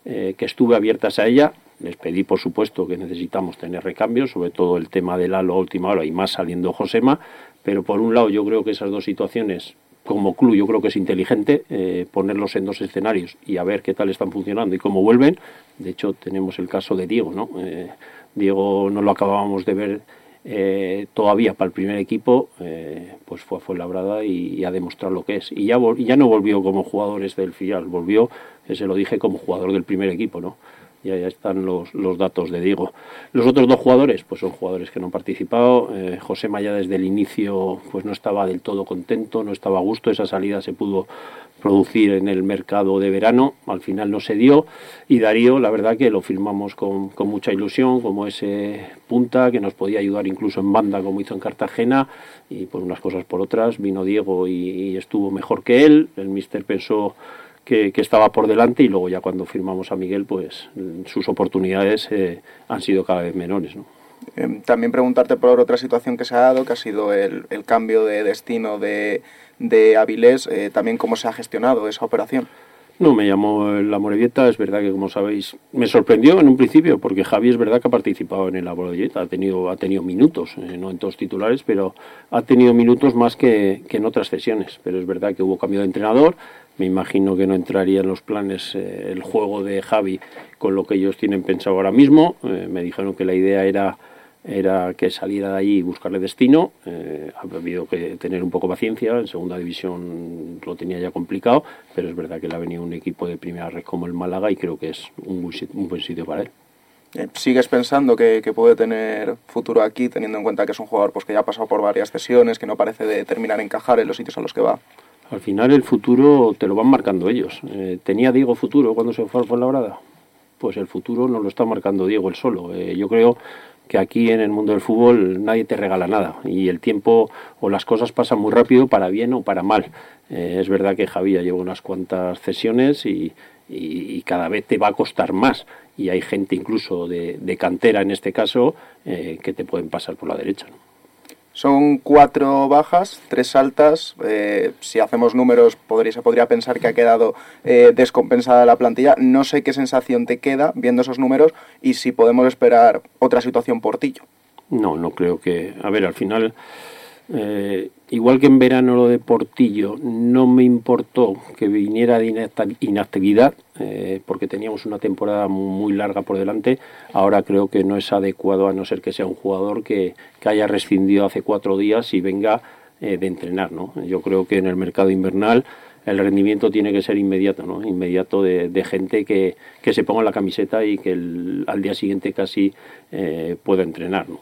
[SPEAKER 6] que estuve abiertas a ella. Les pedí, por supuesto, que necesitamos tener recambios, sobre todo el tema del Lalo a última hora y más saliendo Josema. Pero por un lado, yo creo que esas dos situaciones como club yo creo que es inteligente eh, ponerlos en dos escenarios y a ver qué tal están funcionando y cómo vuelven. De hecho, tenemos el caso de Diego, ¿no? Eh, Diego no lo acabábamos de ver eh, todavía para el primer equipo, pues fue a Fuenlabrada y, y, a demostrar lo que es. Y ya, ya no volvió como jugador del filial, volvió, se lo dije, como jugador del primer equipo, ¿no? Y ahí están los, los datos de Diego. Los otros dos jugadores, pues son jugadores que no han participado. Eh, José Maya desde el inicio pues no estaba del todo contento, no estaba a gusto, esa salida se pudo producir en el mercado de verano, al final no se dio. Y Darío la verdad que lo firmamos con, con, mucha ilusión como ese punta que nos podía ayudar incluso en banda como hizo en Cartagena. Y por unas cosas por otras vino Diego y estuvo mejor que él, el mister pensó que, que, estaba por delante y luego ya cuando firmamos a Miguel pues sus oportunidades eh, han sido cada vez menores. ¿no?
[SPEAKER 5] Eh, también preguntarte por otra situación que se ha dado, que ha sido el, el cambio de destino de, de Avilés, eh, también cómo se ha gestionado esa operación.
[SPEAKER 6] No, me llamó la Morevieta, es verdad que como sabéis me sorprendió en un principio porque Javi es verdad que ha participado en la Morevieta, ha tenido, ha tenido minutos, eh, no en todos titulares, pero ha tenido minutos más que, que, en otras sesiones, pero es verdad que hubo cambio de entrenador, me imagino que no entraría en los planes eh, el juego de Javi con lo que ellos tienen pensado ahora mismo, eh, me dijeron que la idea era era que saliera de allí y buscarle destino. Eh, ha habido que tener un poco de paciencia. En segunda división lo tenía ya complicado, pero es verdad que le ha venido un equipo de primera red como el Málaga y creo que es un buen sitio, un buen sitio para él.
[SPEAKER 5] ¿Sigues pensando que, puede tener futuro aquí, teniendo en cuenta que es un jugador pues, que ya ha pasado por varias sesiones, que no parece de terminar encajar en los sitios a los que va?
[SPEAKER 6] Al final el futuro te lo van marcando ellos. Eh, ¿Tenía Diego futuro cuando se fue a Fuenlabrada? Pues el futuro nos lo está marcando Diego él solo. Eh, yo creo que aquí en el mundo del fútbol nadie te regala nada y el tiempo o las cosas pasan muy rápido para bien o para mal. Eh, es verdad que Javi ya lleva unas cuantas cesiones y, cada vez te va a costar más y hay gente incluso de, cantera en este caso que te pueden pasar por la derecha. ¿no?
[SPEAKER 5] Son cuatro bajas, tres altas. Eh, si hacemos números, podría, se podría pensar que ha quedado eh, descompensada la plantilla. No sé qué sensación te queda viendo esos números y si podemos esperar otra situación portillo.
[SPEAKER 6] No, no creo que. A ver, al final eh, igual que en verano lo de Portillo, no me importó que viniera de inactividad, eh, porque teníamos una temporada muy larga por delante. Ahora creo que no es adecuado, a no ser que sea un jugador que, que haya rescindido hace cuatro días y venga eh, de entrenar. ¿no? Yo creo que en el mercado invernal el rendimiento tiene que ser inmediato, ¿no? inmediato de, gente que, que, se ponga la camiseta y que al día siguiente casi eh, pueda entrenar. ¿no?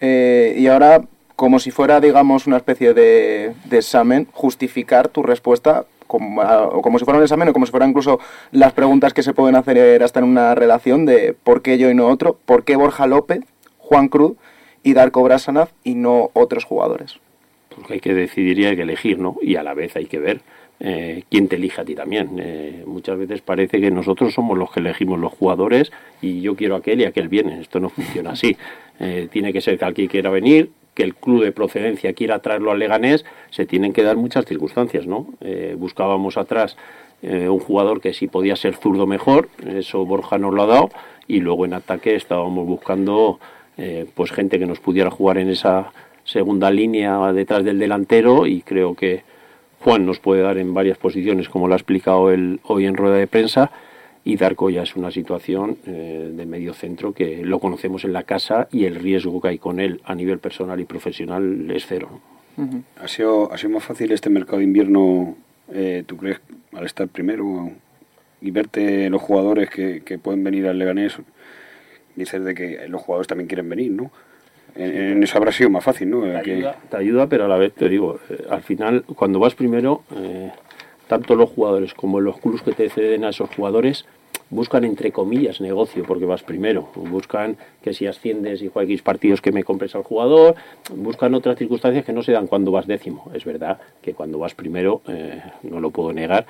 [SPEAKER 5] Y ahora, como si fuera, digamos, una especie de, de examen, justificar tu respuesta como, o como si fuera un examen o como si fueran incluso las preguntas que se pueden hacer hasta en una relación de por qué yo y no otro, por qué Borja López, Juan Cruz y Darko Brasanaz y no otros jugadores.
[SPEAKER 6] Porque hay que decidir y hay que elegir, ¿no? Y a la vez hay que ver eh, quién te elige a ti también. Eh, muchas veces parece que nosotros somos los que elegimos los jugadores y yo quiero aquel y aquel viene. Esto no funciona así. Eh, tiene que ser que alguien quiera venir, que el club de procedencia quiera traerlo al Leganés, se tienen que dar muchas circunstancias, ¿no? Eh, buscábamos atrás eh, un jugador que si podía ser zurdo mejor, eso Borja nos lo ha dado, y luego en ataque estábamos buscando eh, pues gente que nos pudiera jugar en esa segunda línea detrás del delantero y creo que Juan nos puede dar en varias posiciones, como lo ha explicado él hoy en rueda de prensa, y Darko ya es una situación eh, de medio centro que lo conocemos en la casa y el riesgo que hay con él a nivel personal y profesional es cero.
[SPEAKER 3] Uh -huh. ¿Ha, sido, ¿Ha sido más fácil este mercado de invierno, eh, tú crees, al estar primero y verte los jugadores que, que pueden venir al Leganés? Dices de que los jugadores también quieren venir, ¿no? En, en eso habrá sido más fácil, ¿no?
[SPEAKER 6] Te ayuda, te ayuda pero a la vez te digo, eh, al final, cuando vas primero, eh, tanto los jugadores como los clubes que te ceden a esos jugadores buscan entre comillas negocio porque vas primero. Buscan que si asciendes y juegas partidos que me compres al jugador buscan otras circunstancias que no se dan cuando vas décimo. Es verdad que cuando vas primero eh, no lo puedo negar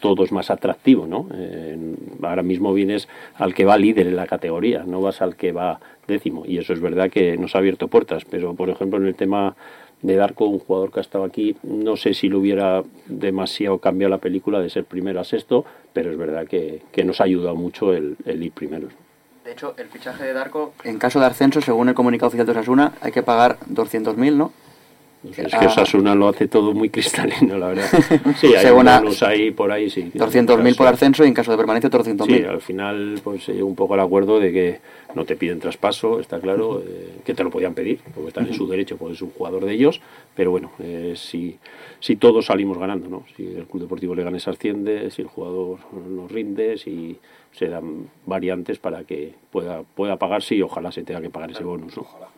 [SPEAKER 6] todo es más atractivo no eh, ahora mismo vienes al que va líder en la categoría no vas al que va décimo. Y eso es verdad que nos ha abierto puertas pero por ejemplo en el tema de Darko, un jugador que ha estado aquí, no sé si lo hubiera demasiado cambiado la película de ser primero a sexto, pero es verdad que, que nos ha ayudado mucho el, el, ir primero.
[SPEAKER 2] De hecho, el fichaje de Darko, en caso de ascenso, según el comunicado oficial de Osasuna, hay que pagar 200.000, ¿no?
[SPEAKER 6] Es que Osasuna lo hace todo muy cristalino, la verdad. Sí, hay Según unos ahí por ahí, sí.
[SPEAKER 2] 200.000 por ascenso y en caso de permanencia 300.000.
[SPEAKER 6] Sí, al final pues se llegó un poco al acuerdo de que no te piden traspaso, está claro, uh -huh. eh, que te lo podían pedir, porque están uh -huh. en su derecho, porque es un jugador de ellos, pero bueno, eh, si, si todos salimos ganando, ¿no? Si el Club Deportivo Leganés asciende, si el jugador nos rinde, si se dan variantes para que pueda, pueda pagarse y ojalá se tenga que pagar ese bonus.
[SPEAKER 5] Ojalá.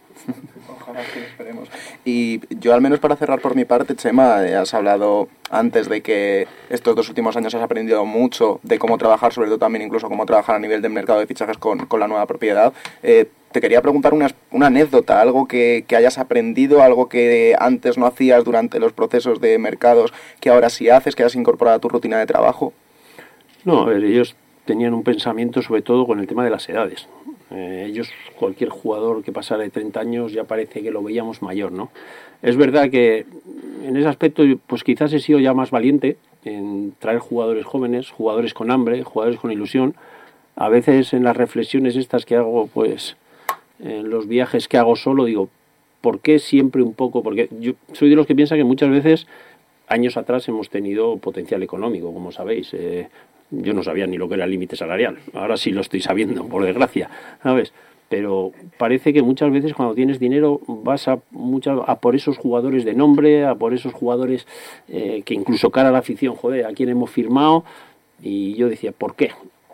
[SPEAKER 5] Ojalá que esperemos. Y yo al menos para cerrar por mi parte, Chema, eh, has hablado antes de que estos dos últimos años has aprendido mucho de cómo trabajar, sobre todo también incluso cómo trabajar a nivel del mercado de fichajes con, con la nueva propiedad. Eh, te quería preguntar una, una anécdota, algo que, que, hayas aprendido, algo que antes no hacías durante los procesos de mercados, que ahora sí haces, que has incorporado a tu rutina de trabajo.
[SPEAKER 6] No, ellos tenían un pensamiento sobre todo con el tema de las edades. Eh, ellos, cualquier jugador que pasara de 30 años ya parece que lo veíamos mayor, ¿no? Es verdad que en ese aspecto, pues quizás he sido ya más valiente en traer jugadores jóvenes, jugadores con hambre, jugadores con ilusión. A veces en las reflexiones estas que hago, pues en los viajes que hago solo, digo, ¿por qué siempre un poco? Porque yo soy de los que piensa que muchas veces años atrás hemos tenido potencial económico, como sabéis. Eh, yo no sabía ni lo que era el límite salarial. Ahora sí lo estoy sabiendo, por desgracia, ¿sabes? Pero parece que muchas veces cuando tienes dinero vas a, muchas, a por esos jugadores de nombre, a por esos jugadores eh, que incluso cara a la afición, joder, a quien hemos firmado. Y yo decía, ¿por qué?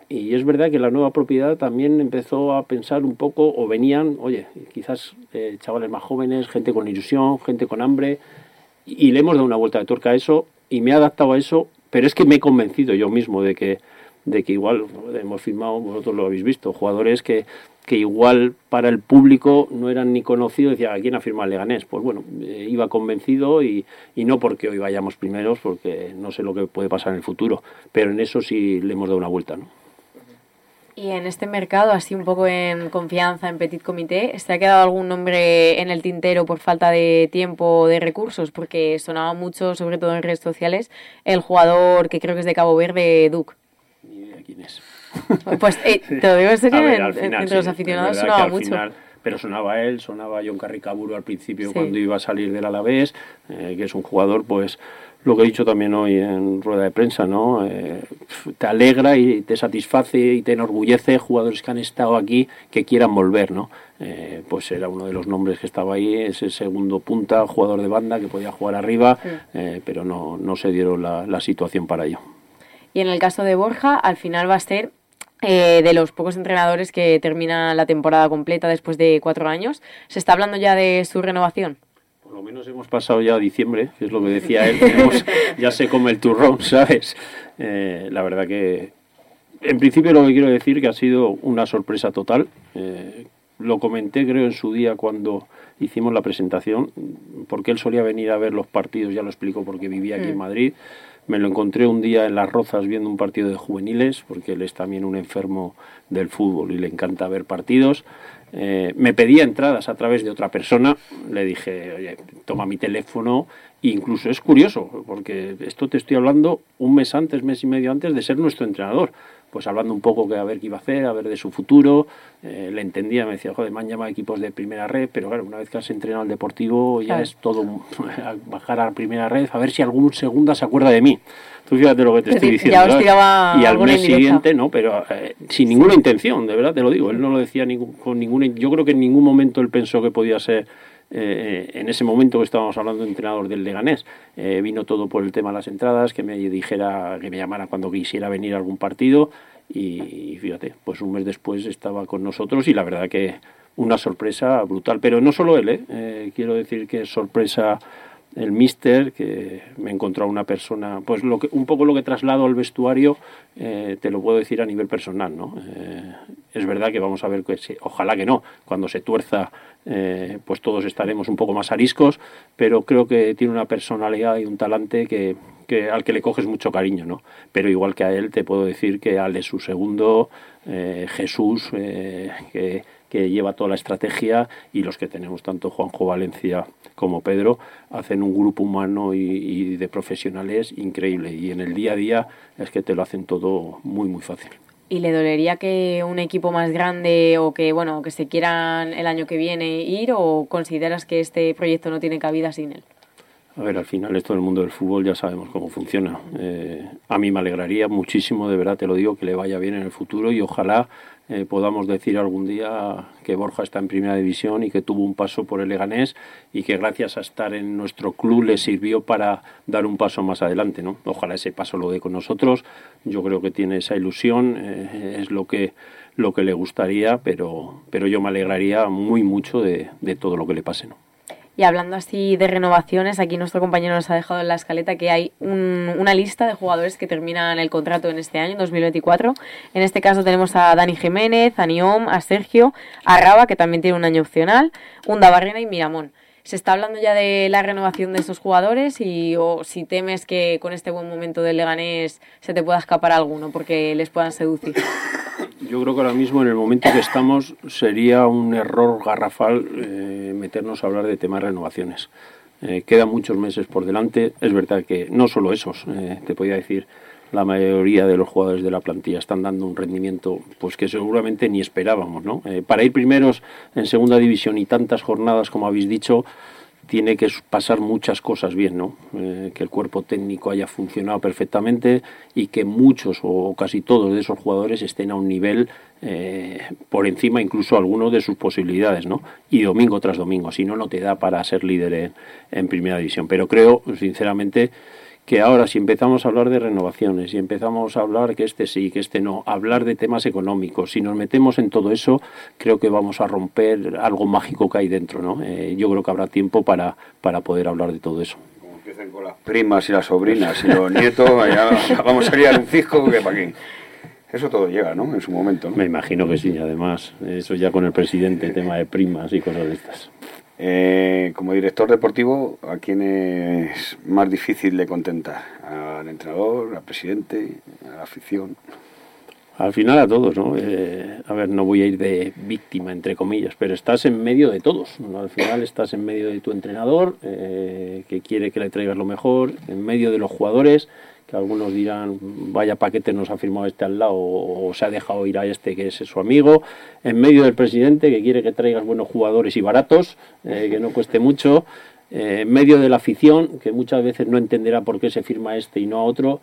[SPEAKER 6] Y es verdad que la nueva propiedad también empezó a pensar un poco, o venían, oye, quizás eh, chavales más jóvenes, gente con ilusión, gente con hambre, y, le hemos dado una vuelta de tuerca a eso, y me he adaptado a eso pero es que me he convencido yo mismo de que, de que igual hemos firmado, vosotros lo habéis visto, jugadores que, que igual para el público no eran ni conocidos, decía, ¿a quién ha firmado Leganés? Pues bueno, eh, iba convencido y, y, no porque hoy vayamos primeros, porque no sé lo que puede pasar en el futuro, pero en eso sí le hemos dado una vuelta, ¿no?
[SPEAKER 4] Y en este mercado, así un poco en confianza, en petit comité, ¿se ha quedado algún nombre en el tintero por falta de tiempo o de recursos? Porque sonaba mucho, sobre todo en redes sociales, el jugador que creo que es de Cabo Verde, Duke.
[SPEAKER 6] Ni idea quién es.
[SPEAKER 4] Pues eh, te lo digo en serio, ver, final, entre sí, los aficionados sonaba mucho.
[SPEAKER 6] Final, pero sonaba él, sonaba John Carricaburo al principio sí. cuando iba a salir del Alavés, eh, que es un jugador pues lo que he dicho también hoy en rueda de prensa, ¿no? Eh, te alegra y te satisface y te enorgullece jugadores que han estado aquí que quieran volver, ¿no? Eh, pues era uno de los nombres que estaba ahí, ese segundo punta, jugador de banda que podía jugar arriba, sí. eh, pero no, no se dieron la, la situación para ello.
[SPEAKER 4] Y en el caso de Borja, al final va a ser eh, de los pocos entrenadores que termina la temporada completa después de cuatro años. ¿Se está hablando ya de su renovación?
[SPEAKER 6] Por lo menos hemos pasado ya a diciembre, que es lo que decía él. Tenemos, ya se come el turrón, ¿sabes? Eh, la verdad que, en principio, lo que quiero decir que ha sido una sorpresa total. Eh, lo comenté, creo, en su día cuando hicimos la presentación, porque él solía venir a ver los partidos, ya lo explico, porque vivía aquí mm. en Madrid. Me lo encontré un día en Las Rozas viendo un partido de juveniles, porque él es también un enfermo del fútbol y le encanta ver partidos. Eh, me pedía entradas a través de otra persona, le dije, oye, toma mi teléfono, e incluso es curioso, porque esto te estoy hablando un mes antes, mes y medio antes de ser nuestro entrenador, pues hablando un poco que a ver qué iba a hacer, a ver de su futuro, eh, le entendía, me decía, joder, me han llamado equipos de primera red, pero claro, una vez que has entrenado al deportivo ya claro. es todo bajar a la primera red, a ver si algún segunda se acuerda de mí. Tú fíjate lo que te estoy diciendo. y al mes siguiente, no, pero eh, sin ninguna intención, de verdad te lo digo. Él no lo decía ningún, con ninguna. Yo creo que en ningún momento él pensó que podía ser. Eh, en ese momento estábamos hablando de entrenador del Leganés, eh, vino todo por el tema de las entradas, que me dijera, que me llamara cuando quisiera venir a algún partido y, fíjate, pues un mes después estaba con nosotros y la verdad que una sorpresa brutal. Pero no solo él, ¿eh? quiero decir que es sorpresa el mister, que me encontró una persona, pues lo que, un poco lo que traslado al vestuario, eh, te lo puedo decir a nivel personal, ¿no? Eh, es verdad que vamos a ver que se, ojalá que no, cuando se tuerza, eh, pues todos estaremos un poco más ariscos, pero creo que tiene una personalidad y un talante que, al que le coges mucho cariño, ¿no? Pero igual que a él te puedo decir que al de su segundo, Jesús, que que lleva toda la estrategia y los que tenemos tanto Juanjo Valencia como Pedro hacen un grupo humano y, y, de profesionales increíble y en el día a día es que te lo hacen todo muy muy fácil.
[SPEAKER 4] ¿Y le dolería que un equipo más grande o que bueno que se quieran el año que viene ir o consideras que este proyecto no tiene cabida sin él?
[SPEAKER 6] A ver, al final esto del mundo del fútbol ya sabemos cómo funciona. Eh, a mí me alegraría muchísimo, de verdad te lo digo, que le vaya bien en el futuro y ojalá eh, podamos decir algún día que Borja está en primera división y que tuvo un paso por el Leganés y que gracias a estar en nuestro club le sirvió para dar un paso más adelante. ¿no? Ojalá ese paso lo dé con nosotros. Yo creo que tiene esa ilusión, eh, es lo que, lo que le gustaría, pero, pero yo me alegraría muy mucho de, de todo lo que le pase. ¿no?
[SPEAKER 4] Y hablando así de renovaciones, aquí nuestro compañero nos ha dejado en la escaleta que hay una lista de jugadores que terminan el contrato en este año, 2024. En este caso tenemos a Dani Jiménez, a Niom, a Sergio, a Raba, que también tiene un año opcional, Unda Barrena y Miramón. ¿Se está hablando ya de la renovación de estos jugadores y o si temes que con este buen momento del Leganés se te pueda escapar alguno porque les puedan seducir?
[SPEAKER 6] Yo creo que ahora mismo, en el momento que estamos, sería un error garrafal eh, meternos a hablar de temas de renovaciones. Eh, quedan muchos meses por delante. Es verdad que no solo esos, eh, te podía decir, la mayoría de los jugadores de la plantilla están dando un rendimiento pues que seguramente ni esperábamos. ¿no? para ir primeros en segunda división y tantas jornadas, como habéis dicho, tiene que pasar muchas cosas bien, ¿no? Eh, que el cuerpo técnico haya funcionado perfectamente y que muchos o casi todos de esos jugadores estén a un nivel eh, por encima incluso algunos de sus posibilidades, ¿no? Y domingo tras domingo, si no, no te da para ser líder en primera división. Pero creo, sinceramente, que ahora si empezamos a hablar de renovaciones, y empezamos a hablar que este sí, que este no, hablar de temas económicos, si nos metemos en todo eso, creo que vamos a romper algo mágico que hay dentro, ¿no? Eh, yo creo que habrá tiempo para, para poder hablar de todo eso.
[SPEAKER 3] Como empiecen con las primas y las sobrinas y los nietos, ya vamos a liar un fisco que para aquí. Eso todo llega, ¿no? En su momento.
[SPEAKER 6] Me imagino que sí, además. Eso ya con el presidente, tema de primas y cosas de estas.
[SPEAKER 3] Eh, como director deportivo, ¿a quién es más difícil de contentar? ¿Al entrenador, al presidente, a la afición?
[SPEAKER 6] Al final a todos, ¿no? Eh, a ver, no voy a ir de víctima, entre comillas, pero estás en medio de todos. Al final estás en medio de tu entrenador, eh, que quiere que le traigas lo mejor, en medio de los jugadores, que algunos dirán, vaya paquete nos ha firmado este al lado o, se ha dejado ir a este que es su amigo, en medio del presidente que quiere que traigas buenos jugadores y baratos, eh, que no cueste mucho, eh, en medio de la afición, que muchas veces no entenderá por qué se firma este y no a otro,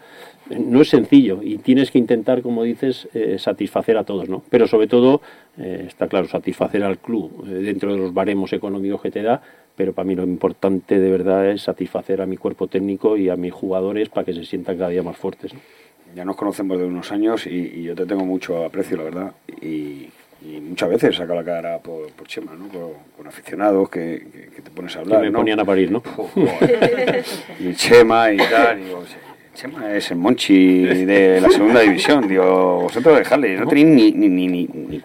[SPEAKER 6] eh, no es sencillo y tienes que intentar, como dices, satisfacer a todos, ¿no? Pero sobre todo, está claro, satisfacer al club dentro de los baremos económicos que te da, pero para mí lo importante de verdad es satisfacer a mi cuerpo técnico y a mis jugadores para que se sientan cada día más fuertes.
[SPEAKER 3] Ya nos conocemos de unos años y, yo te tengo mucho aprecio, la verdad, y, muchas veces saco la cara por, Chema, ¿no? con aficionados que, te pones a hablar.
[SPEAKER 6] Que me ponían a parir, ¿no?
[SPEAKER 3] y Chema y tal, digo, Chema es el Monchi de la segunda división, digo, vosotros dejadle, no tenéis ni, ni, ni, ni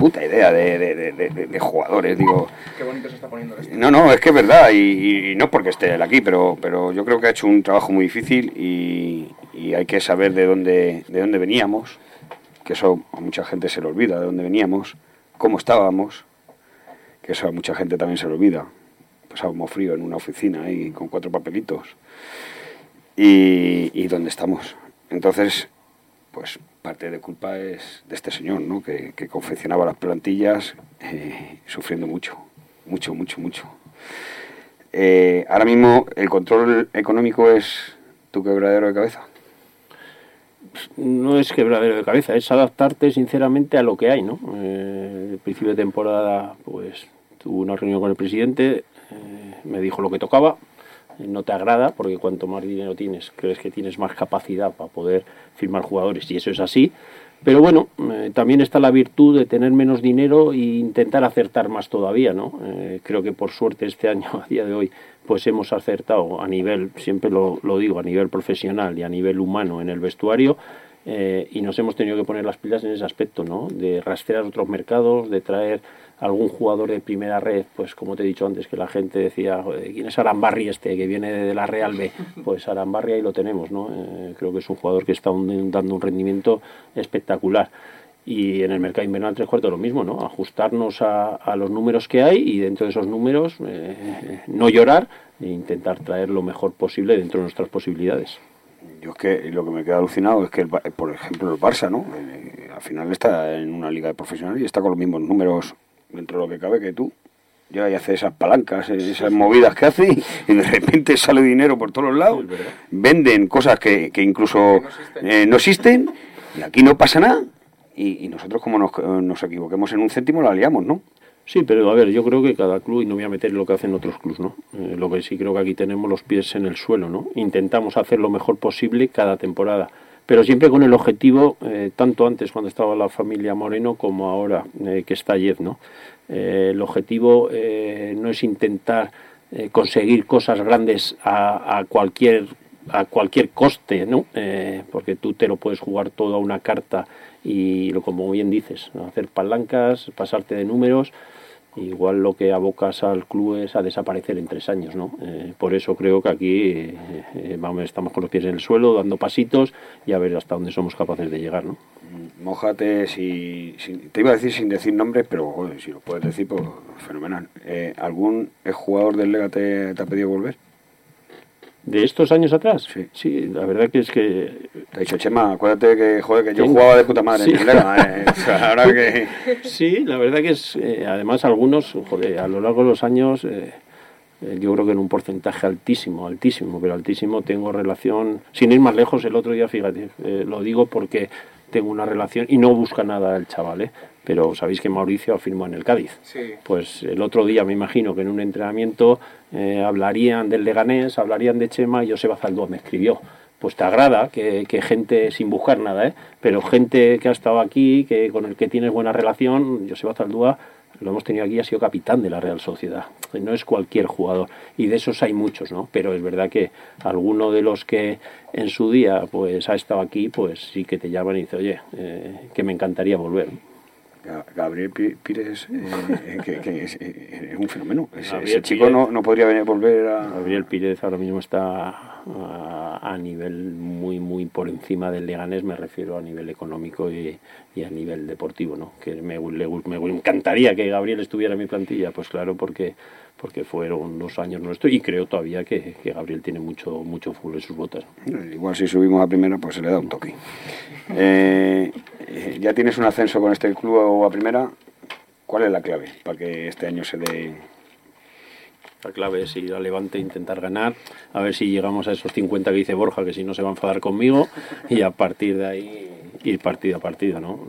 [SPEAKER 3] puta idea de, de, de, jugadores, digo.
[SPEAKER 5] Qué bonito se está poniendo esto.
[SPEAKER 3] No, no, es que es verdad, y, no porque esté él aquí, pero, pero yo creo que ha hecho un trabajo muy difícil y, hay que saber de dónde, de dónde veníamos, que eso a mucha gente se le olvida, de dónde veníamos, cómo estábamos, que eso a mucha gente también se le olvida. Pasábamos frío en una oficina ahí con cuatro papelitos. Y, y dónde estamos. Entonces, pues parte de culpa es de este señor, ¿no? que, confeccionaba las plantillas eh, sufriendo mucho, mucho, mucho, mucho. Eh, ahora mismo el control económico es tu quebradero de cabeza.
[SPEAKER 6] No es quebradero de cabeza, es adaptarte sinceramente a lo que hay, ¿no? Eh, el principio de temporada, pues tuve una reunión con el presidente, me dijo lo que tocaba, no te agrada, porque cuanto más dinero tienes, crees que tienes más capacidad para poder firmar jugadores, y eso es así. Pero bueno, eh, también está la virtud de tener menos dinero e intentar acertar más todavía, ¿no? Eh, creo que por suerte este año, a día de hoy, pues hemos acertado a nivel, siempre lo, lo digo, a nivel profesional y a nivel humano en el vestuario, eh, y nos hemos tenido que poner las pilas en ese aspecto, ¿no? De rastrear otros mercados, de traer algún jugador de primera red, pues como te he dicho antes, que la gente decía, ¿quién es Arambarri este, que viene de la Real B? Pues Arambarri ahí lo tenemos, ¿no? Eh, creo que es un jugador que está dando un rendimiento espectacular. Y en el mercado invernal tres cuartos lo mismo, ¿no? Ajustarnos a, a los números que hay y dentro de esos números eh, no llorar e intentar traer lo mejor posible dentro de nuestras posibilidades.
[SPEAKER 3] Yo es que lo que me queda alucinado es que, por ejemplo, el Barça, ¿no? Eh, al final está en una liga de profesionales y está con los mismos números dentro de lo que cabe que tú. Ya y hace esas palancas, esas movidas que hace y de repente sale dinero por todos los lados. Venden cosas que, que incluso no existen. Eh, no existen y aquí no pasa nada. y, nosotros como nos, nos equivoquemos en un céntimo la liamos, ¿no?
[SPEAKER 6] Sí, pero a ver, yo creo que cada club, y no voy a meter lo que hacen otros clubs, ¿no? Eh, lo que sí creo que aquí tenemos los pies en el suelo, ¿no? Intentamos hacer lo mejor posible cada temporada, pero siempre con el objetivo, eh, tanto antes cuando estaba la familia Moreno como ahora eh, que está Jeff, ¿no? el objetivo no es intentar conseguir cosas grandes a, cualquier a cualquier coste, ¿no? porque tú te lo puedes jugar todo a una carta y como bien dices, hacer palancas, pasarte de números igual lo que abocas al club es a desaparecer en tres años, ¿no? Eh, por eso creo que aquí eh, eh, vamos, estamos con los pies en el suelo, dando pasitos y a ver hasta dónde somos capaces de llegar, ¿no?
[SPEAKER 3] Mójate, si, te iba a decir sin decir nombres, pero si lo puedes decir, pues fenomenal. ¿Algún jugador del Lega te ha pedido volver?
[SPEAKER 6] ¿De estos años atrás?
[SPEAKER 3] Sí.
[SPEAKER 6] Sí, la verdad que es que...
[SPEAKER 3] Te ha dicho, Chema, acuérdate que, joder, que yo jugaba de puta madre
[SPEAKER 6] sí.
[SPEAKER 3] en eh, ahora que...
[SPEAKER 6] Sí, la verdad que es... Eh, además, algunos, joder, a lo largo de los años... Eh, yo creo que en un porcentaje altísimo, altísimo, pero altísimo tengo relación, sin ir más lejos, el otro día, fíjate, lo digo porque tengo una relación y no busca nada el chaval, ¿eh? Pero sabéis que Mauricio firmó en el Cádiz. Pues el otro día me imagino que en un entrenamiento eh, hablarían del Leganés, hablarían de Chema y Joseba Zaldúa me escribió. Pues te agrada que, gente sin buscar nada, ¿eh? pero gente que ha estado aquí, que con el que tienes buena relación, Joseba Zaldúa lo hemos tenido aquí, ha sido capitán de la Real Sociedad. No es cualquier jugador. Y de esos hay muchos, ¿no? Pero es verdad que alguno de los que en su día pues ha estado aquí, pues sí que te llaman y dicen, oye, eh, que me encantaría volver.
[SPEAKER 3] Gabriel Pires, eh, que, es, eh, un fenómeno. Ese, chico no, no, podría venir, volver a.
[SPEAKER 6] Gabriel Pires ahora mismo está a, nivel muy, muy por encima del Leganés, me refiero a nivel económico y, y a nivel deportivo. ¿no? Que me, me, encantaría que Gabriel estuviera en mi plantilla, pues claro, porque porque fueron dos años nuestros y creo todavía que, que, Gabriel tiene mucho mucho fútbol en sus botas.
[SPEAKER 3] Igual si subimos a primera, pues se le da un toque. Eh, ya tienes un ascenso con este club a primera. ¿Cuál es la clave para que este año se dé?
[SPEAKER 6] La clave es ir a Levante e intentar ganar, a ver si llegamos a esos 50 que dice Borja, que si no se va a enfadar conmigo, y a partir de ahí ir partido a partido. ¿no?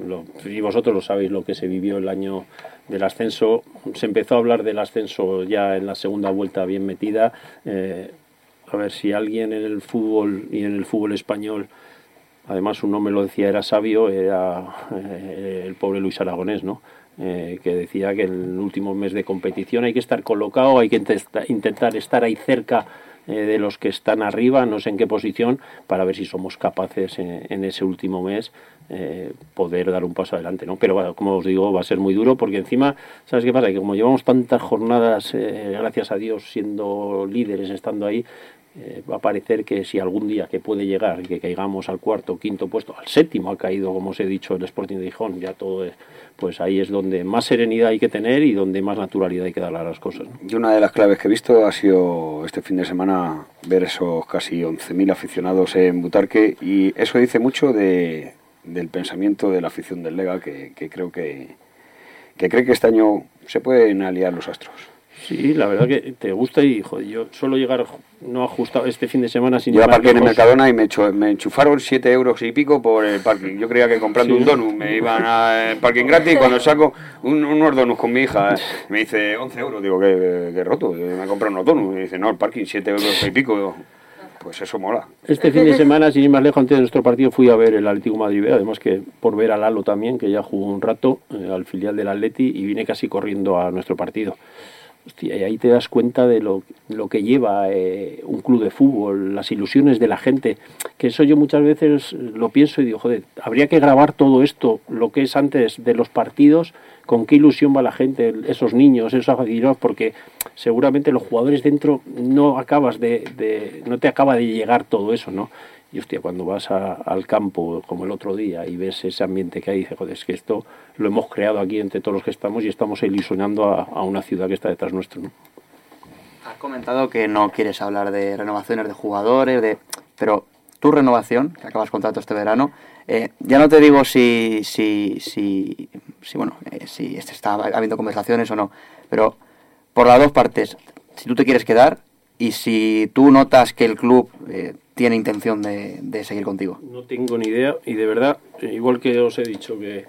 [SPEAKER 6] y vosotros lo sabéis lo que se vivió el año del ascenso. Se empezó a hablar del ascenso ya en la segunda vuelta bien metida. Eh, a ver si alguien en el fútbol y en el fútbol español además un nombre lo decía, era sabio, era eh, el pobre Luis Aragonés, ¿no? Eh, que decía que en el último mes de competición hay que estar colocado, hay que intentar estar ahí cerca eh, de los que están arriba, no sé en qué posición, para ver si somos capaces en, ese último mes poder dar un paso adelante, ¿no? Pero como os digo, va a ser muy duro porque encima, ¿sabes qué pasa? Que como llevamos tantas jornadas, gracias a Dios, siendo líderes, estando ahí, eh, va a parecer que si algún día que puede llegar, que caigamos al cuarto, quinto puesto, al séptimo ha caído, como os he dicho, el Sporting de Gijón, ya todo es, pues ahí es donde más serenidad hay que tener y donde más naturalidad hay que darle a las cosas.
[SPEAKER 3] Y una de las claves que he visto ha sido este fin de semana ver esos casi 11.000 aficionados en Butarque y eso dice mucho de, del pensamiento de la afición del Lega que, que creo que, que cree que este año se pueden aliar los astros.
[SPEAKER 6] Sí, la verdad que te gusta y joder, yo suelo llegar no ajustado este fin de semana sin
[SPEAKER 3] Yo parqué en Mercadona y me, me enchufaron 7 euros y pico por el parking. Yo creía que comprando un donut me iban al parking gratis y cuando saco un, unos donuts con mi hija me dice 11 euros. Digo, que, roto, me he comprado unos donuts. Me dice, no, el parking 7 euros y pico. Pues eso mola.
[SPEAKER 6] Este fin de semana, sin ir más lejos, antes de nuestro partido fui a ver el Atlético Madrid además que por ver a Lalo también, que ya jugó un rato eh, al filial del Atleti y vine casi corriendo a nuestro partido. Hostia, y ahí te das cuenta de lo, lo que lleva eh, un club de fútbol, las ilusiones de la gente, que eso yo muchas veces lo pienso y digo, joder, habría que grabar todo esto, lo que es antes de los partidos, con qué ilusión va la gente, esos niños, esos aficionados, porque seguramente los jugadores dentro no acabas de, de, no te acaba de llegar todo eso, ¿no? Y hostia, cuando vas al campo como el otro día y ves ese ambiente que hay, dices, joder, es que esto lo hemos creado aquí entre todos los que estamos y estamos ilusionando a, una ciudad que está detrás nuestro. ¿no?
[SPEAKER 2] Has comentado que no quieres hablar de renovaciones de jugadores, de pero tu renovación, que acabas contrato este verano, eh, ya no te digo si, si, si, si bueno, eh, si está habiendo conversaciones o no, pero por las dos partes, si tú te quieres quedar y si tú notas que el club eh, tiene intención de, seguir contigo.
[SPEAKER 6] No tengo ni idea y de verdad, igual que os he dicho que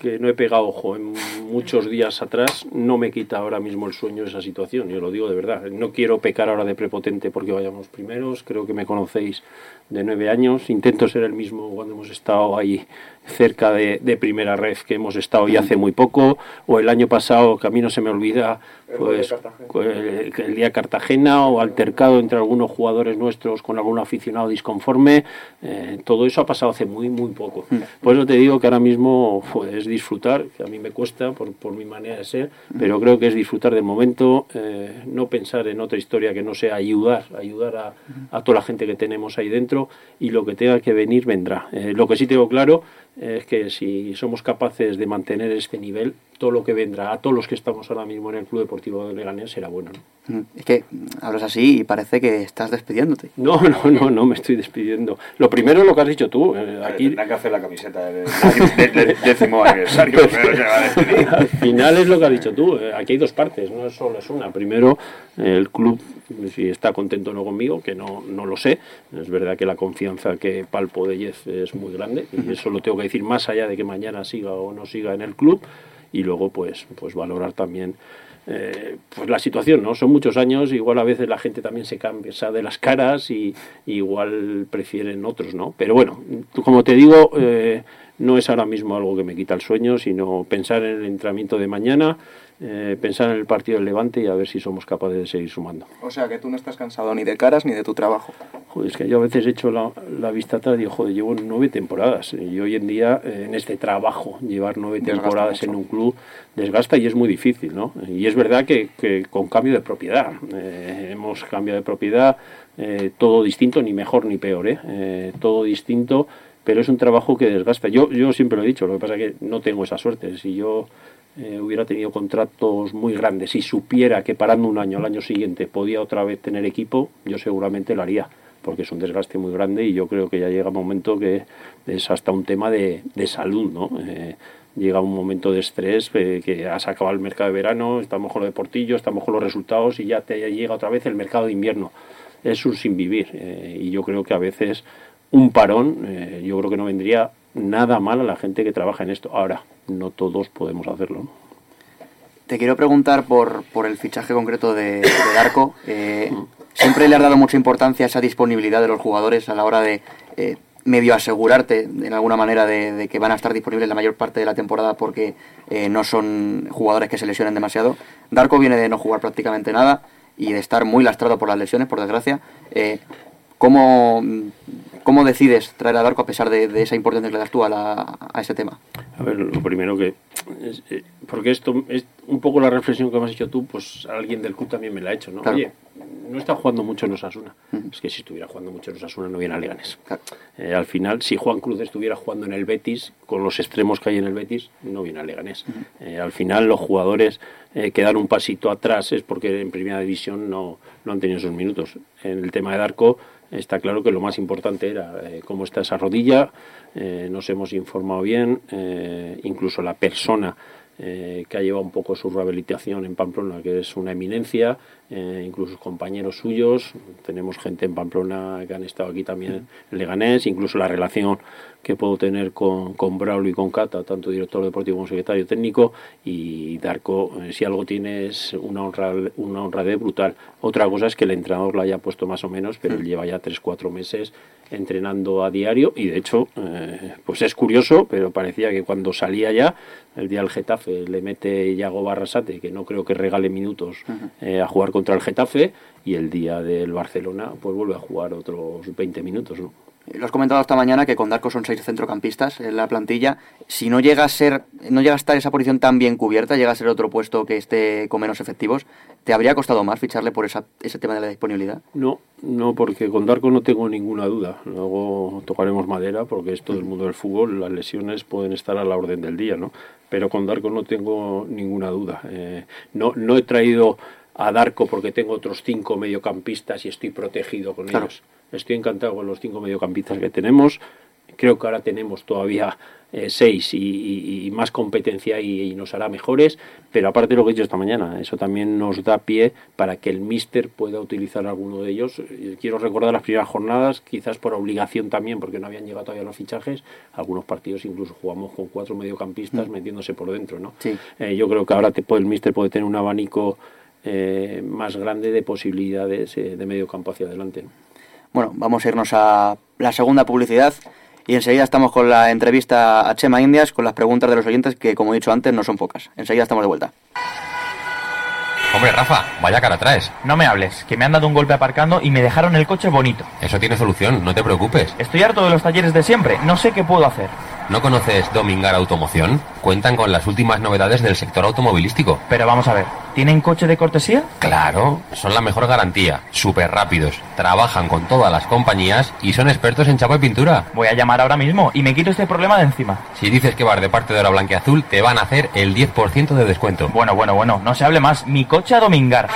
[SPEAKER 6] que no he pegado ojo en muchos días atrás, no me quita ahora mismo el sueño esa situación, yo lo digo de verdad. No quiero pecar ahora de prepotente porque vayamos primeros, creo que me conocéis de nueve años, intento ser el mismo cuando hemos estado ahí cerca de, de primera red que hemos estado ya hace muy poco, o el año pasado, que a mí no se me olvida, pues el, el día Cartagena o altercado entre algunos jugadores nuestros con algún aficionado disconforme, eh, todo eso ha pasado hace muy, muy poco. Por eso te digo que ahora mismo pues, disfrutar, que a mí me cuesta por, por mi manera de ser, pero creo que es disfrutar del momento, eh, no pensar en otra historia que no sea ayudar, ayudar a, a toda la gente que tenemos ahí dentro y lo que tenga que venir vendrá. Eh, lo que sí tengo claro es que si somos capaces de mantener este nivel, todo lo que vendrá a todos los que estamos ahora mismo en el Club Deportivo de Leganés será bueno. ¿no?
[SPEAKER 2] Mm, Es que hablas así y parece que estás despidiéndote.
[SPEAKER 6] No, no, no, no me estoy despidiendo. Lo primero es lo que has dicho tú. eh,
[SPEAKER 3] Aquí
[SPEAKER 6] aquí
[SPEAKER 3] tendrá que hacer la camiseta del, décimo aniversario. despedir.
[SPEAKER 6] al final es lo que has dicho tú. eh, Aquí hay dos partes, no es solo es una. Primero, el club, si está contento o no conmigo, que no, no lo sé. Es verdad que la confianza que palpo de Jeff es muy grande y eso lo tengo que decir más allá de que mañana siga o no siga en el club. Y luego, pues, pues valorar también eh, pues la situación, ¿no? Son muchos años, igual a veces la gente también se cansa de las caras y, igual prefieren otros, ¿no? Pero bueno, como te digo, eh, no es ahora mismo algo que me quita el sueño, sino pensar en el entrenamiento de mañana, eh, pensar en el partido del Levante y a ver si somos capaces de seguir sumando.
[SPEAKER 5] O sea, que tú no estás cansado ni de caras ni de tu trabajo.
[SPEAKER 6] Joder, es que yo a veces he hecho la, la vista atrás y digo, joder, llevo nueve temporadas. Y hoy en día, eh, en este trabajo, llevar nueve
[SPEAKER 5] Desgasta
[SPEAKER 6] temporadas
[SPEAKER 5] mucho.
[SPEAKER 6] en un club desgasta y es muy difícil, ¿no? Y es verdad que, que con cambio de propiedad. eh, hemos cambiado de propiedad, eh, todo distinto, ni mejor ni peor, ¿eh? Eh, todo distinto, pero es un trabajo que desgasta. Yo, yo siempre lo he dicho, lo que pasa es que no tengo esa suerte. Si yo eh, hubiera tenido contratos muy grandes y supiera que parando un año al año siguiente podía otra vez tener equipo, yo seguramente lo haría, porque es un desgaste muy grande y yo creo que ya llega un momento que es hasta un tema de, de salud, ¿no? Eh, llega un momento de estrés que has acabado el mercado de verano, estamos con lo de Portillo, estamos con los resultados y ya te llega otra vez el mercado de invierno. Es un sin vivir eh, y yo creo que a veces un parón, yo creo que no vendría nada mal a la gente que trabaja en esto. Ahora, no todos podemos hacerlo. ¿no?
[SPEAKER 2] Te quiero preguntar por, por el fichaje concreto de, de Darko. Eh, ¿Siempre le has dado mucha importancia a esa disponibilidad de los jugadores a la hora de eh, medio asegurarte, en alguna manera, de, de que van a estar disponibles la mayor parte de la temporada porque eh, no son jugadores que se lesionen demasiado? Darko viene de no jugar prácticamente nada y de estar muy lastrado por las lesiones, por desgracia. ¿cómo, ¿Cómo decides traer a Darko a pesar de, de esa importancia que le das tú a, la- a ese tema?
[SPEAKER 6] A ver, lo primero que... es, eh, porque esto es un poco la reflexión que me has hecho tú, pues alguien del club también me la ha hecho, ¿no?
[SPEAKER 2] Claro.
[SPEAKER 6] Oye, no está jugando mucho en Osasuna. Es que si estuviera jugando mucho en Osasuna no viene a Leganes.
[SPEAKER 2] Claro.
[SPEAKER 6] Eh, al final, si Juan Cruz estuviera jugando en el Betis, con los extremos que hay en el Betis, no viene a Leganés. Eh, al final, los jugadores eh, que dan un pasito atrás es porque en primera división no, no han tenido esos minutos. En el tema de Darko, está claro que lo más importante era eh, cómo está esa rodilla, eh, nos hemos informado bien, eh, incluso la persona que ha llevado un poco su rehabilitación en Pamplona, que es una eminencia, eh, incluso compañeros suyos, tenemos gente en Pamplona que han estado aquí también en Leganés, incluso la relación que puedo tener con, con Braulio y con Cata, tanto director deportivo como secretario técnico, y Darko, eh, si algo tiene es una, honra, una honradez brutal. Otra cosa es que el entrenador la haya puesto más o menos, pero él lleva ya 3-4 meses entrenando a diario y de hecho, eh, pues es curioso, pero parecía que cuando salía ya, el día del Getafe le mete Yago Barrasate, que no creo que regale minutos eh, a jugar contra el Getafe, y el día del Barcelona, pues vuelve a jugar otros 20 minutos, ¿no?
[SPEAKER 2] Eh, Lo has comentado esta mañana que con Darko son seis centrocampistas en la plantilla. Si no llega a ser, no llega a estar esa posición tan bien cubierta, llega a ser otro puesto que esté con menos efectivos, ¿te habría costado más ficharle por esa, ese tema de la disponibilidad?
[SPEAKER 6] No, no, porque con Darko no tengo ninguna duda. Luego tocaremos madera, porque es todo el mundo del fútbol, las lesiones pueden estar a la orden del día, ¿no? Pero con Darko no tengo ninguna duda. Eh, no, no he traído a Darko porque tengo otros cinco mediocampistas y estoy protegido con
[SPEAKER 2] Claro.
[SPEAKER 6] ellos. Estoy encantado con los cinco mediocampistas que tenemos, creo que ahora tenemos todavía eh, seis y, más competencia y, nos hará mejores, pero aparte de lo que he dicho esta mañana, eso también nos da pie para que el míster pueda utilizar alguno de ellos. Eh, quiero recordar las primeras jornadas, quizás por obligación también, porque no habían llegado todavía los fichajes, algunos partidos incluso jugamos con cuatro mediocampistas mm. metiéndose por dentro, ¿no? Eh, yo creo que ahora te puede, el míster puede tener un abanico más grande de posibilidades de medio campo hacia adelante.
[SPEAKER 2] Bueno, vamos a irnos a la segunda publicidad. Y enseguida estamos con la entrevista a Chema Indias, con las preguntas de los oyentes, que como he dicho antes, no son pocas. Enseguida estamos de vuelta.
[SPEAKER 7] Hombre, Rafa, vaya cara traes.
[SPEAKER 8] No me hables, que me han dado un golpe aparcando y me dejaron el coche bonito.
[SPEAKER 7] Eso tiene solución, no te preocupes.
[SPEAKER 8] Estoy harto de los talleres de siempre, no sé qué puedo hacer.
[SPEAKER 7] ¿No conoces Domingar Automoción? Cuentan con las últimas novedades del sector automovilístico.
[SPEAKER 8] Pero vamos a ver, ¿tienen coche de cortesía?
[SPEAKER 7] Claro, son la mejor garantía, súper rápidos, trabajan con todas las compañías y son expertos en chapa y pintura.
[SPEAKER 8] Voy a llamar ahora mismo y me quito este problema de encima.
[SPEAKER 7] Si dices que vas de parte de la Blanqueazul, te van a hacer el 10% de descuento.
[SPEAKER 8] Bueno, bueno, bueno, no se hable más. Mi coche a Domingar.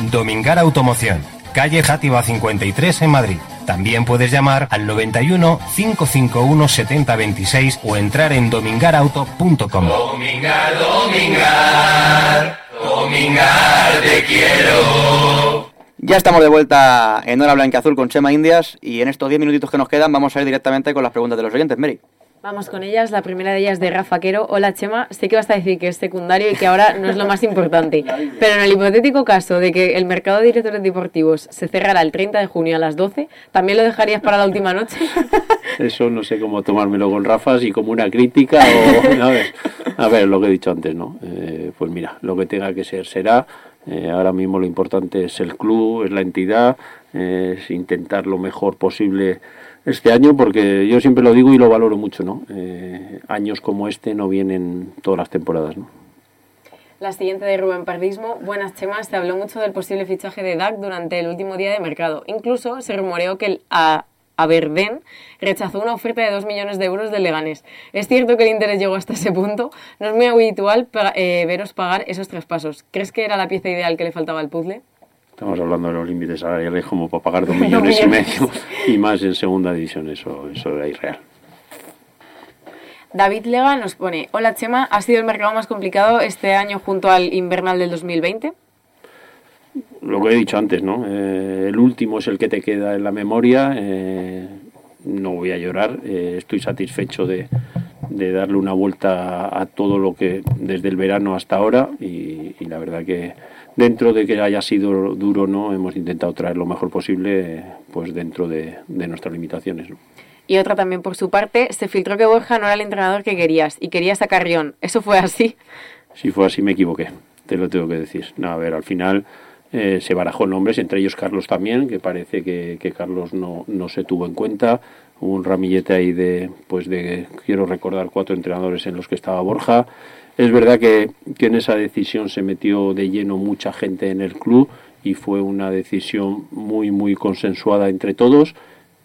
[SPEAKER 9] Domingar Automoción, calle Játiva 53 en Madrid. También puedes llamar al 91 551 7026 o entrar en domingarauto.com.
[SPEAKER 10] Domingar, Domingar, Domingar, te quiero.
[SPEAKER 2] Ya estamos de vuelta en Hora Blanca Azul con Chema Indias y en estos 10 minutitos que nos quedan vamos a ir directamente con las preguntas de los oyentes. Mary.
[SPEAKER 4] Vamos con ellas. La primera de ellas de Rafa Quero. Hola Chema, sé que vas a decir que es secundario y que ahora no es lo más importante. Pero en el hipotético caso de que el mercado de directores deportivos se cerrara el 30 de junio a las 12, ¿también lo dejarías para la última noche?
[SPEAKER 6] Eso no sé cómo tomármelo con Rafa, si como una crítica o... A ver, lo que he dicho antes, ¿no? Eh, pues mira, lo que tenga que ser será. Eh, ahora mismo lo importante es el club, es la entidad, es intentar lo mejor posible este año porque yo siempre lo digo y lo valoro mucho, ¿no? Eh, años como este no vienen todas las temporadas, ¿no?
[SPEAKER 4] La siguiente de Rubén Pardismo. Buenas, Chemas. Se habló mucho del posible fichaje de DAC durante el último día de mercado. Incluso se rumoreó que el a Aberden rechazó una oferta de 2 millones de euros del Leganés. Es cierto que el interés llegó hasta ese punto. No es muy habitual eh, veros pagar esos traspasos. ¿Crees que era la pieza ideal que le faltaba al puzzle?
[SPEAKER 6] Estamos hablando de los límites salariales como para pagar dos millones y medio y más en segunda división, eso, eso era irreal.
[SPEAKER 4] David Lega nos pone, hola Chema, ¿ha sido el mercado más complicado este año junto al invernal del 2020?
[SPEAKER 6] Lo que he dicho antes, ¿no? Eh, el último es el que te queda en la memoria. Eh, no voy a llorar, eh, estoy satisfecho de, de, darle una vuelta a, todo lo que desde el verano hasta ahora y la verdad que dentro de que haya sido duro no, hemos intentado traer lo mejor posible pues dentro de, nuestras limitaciones.
[SPEAKER 4] Y otra también por su parte, se filtró que Borja no era el entrenador que querías y querías a Carrión. ¿Eso fue así?
[SPEAKER 6] Si fue así me equivoqué, te lo tengo que decir. No, a ver, al final eh, se barajó nombres, entre ellos Carlos también, que parece que, que Carlos no, no, se tuvo en cuenta. Hubo un ramillete ahí de, pues de, quiero recordar, cuatro entrenadores en los que estaba Borja. Es verdad que, en esa decisión se metió de lleno mucha gente en el club y fue una decisión muy, muy consensuada entre todos.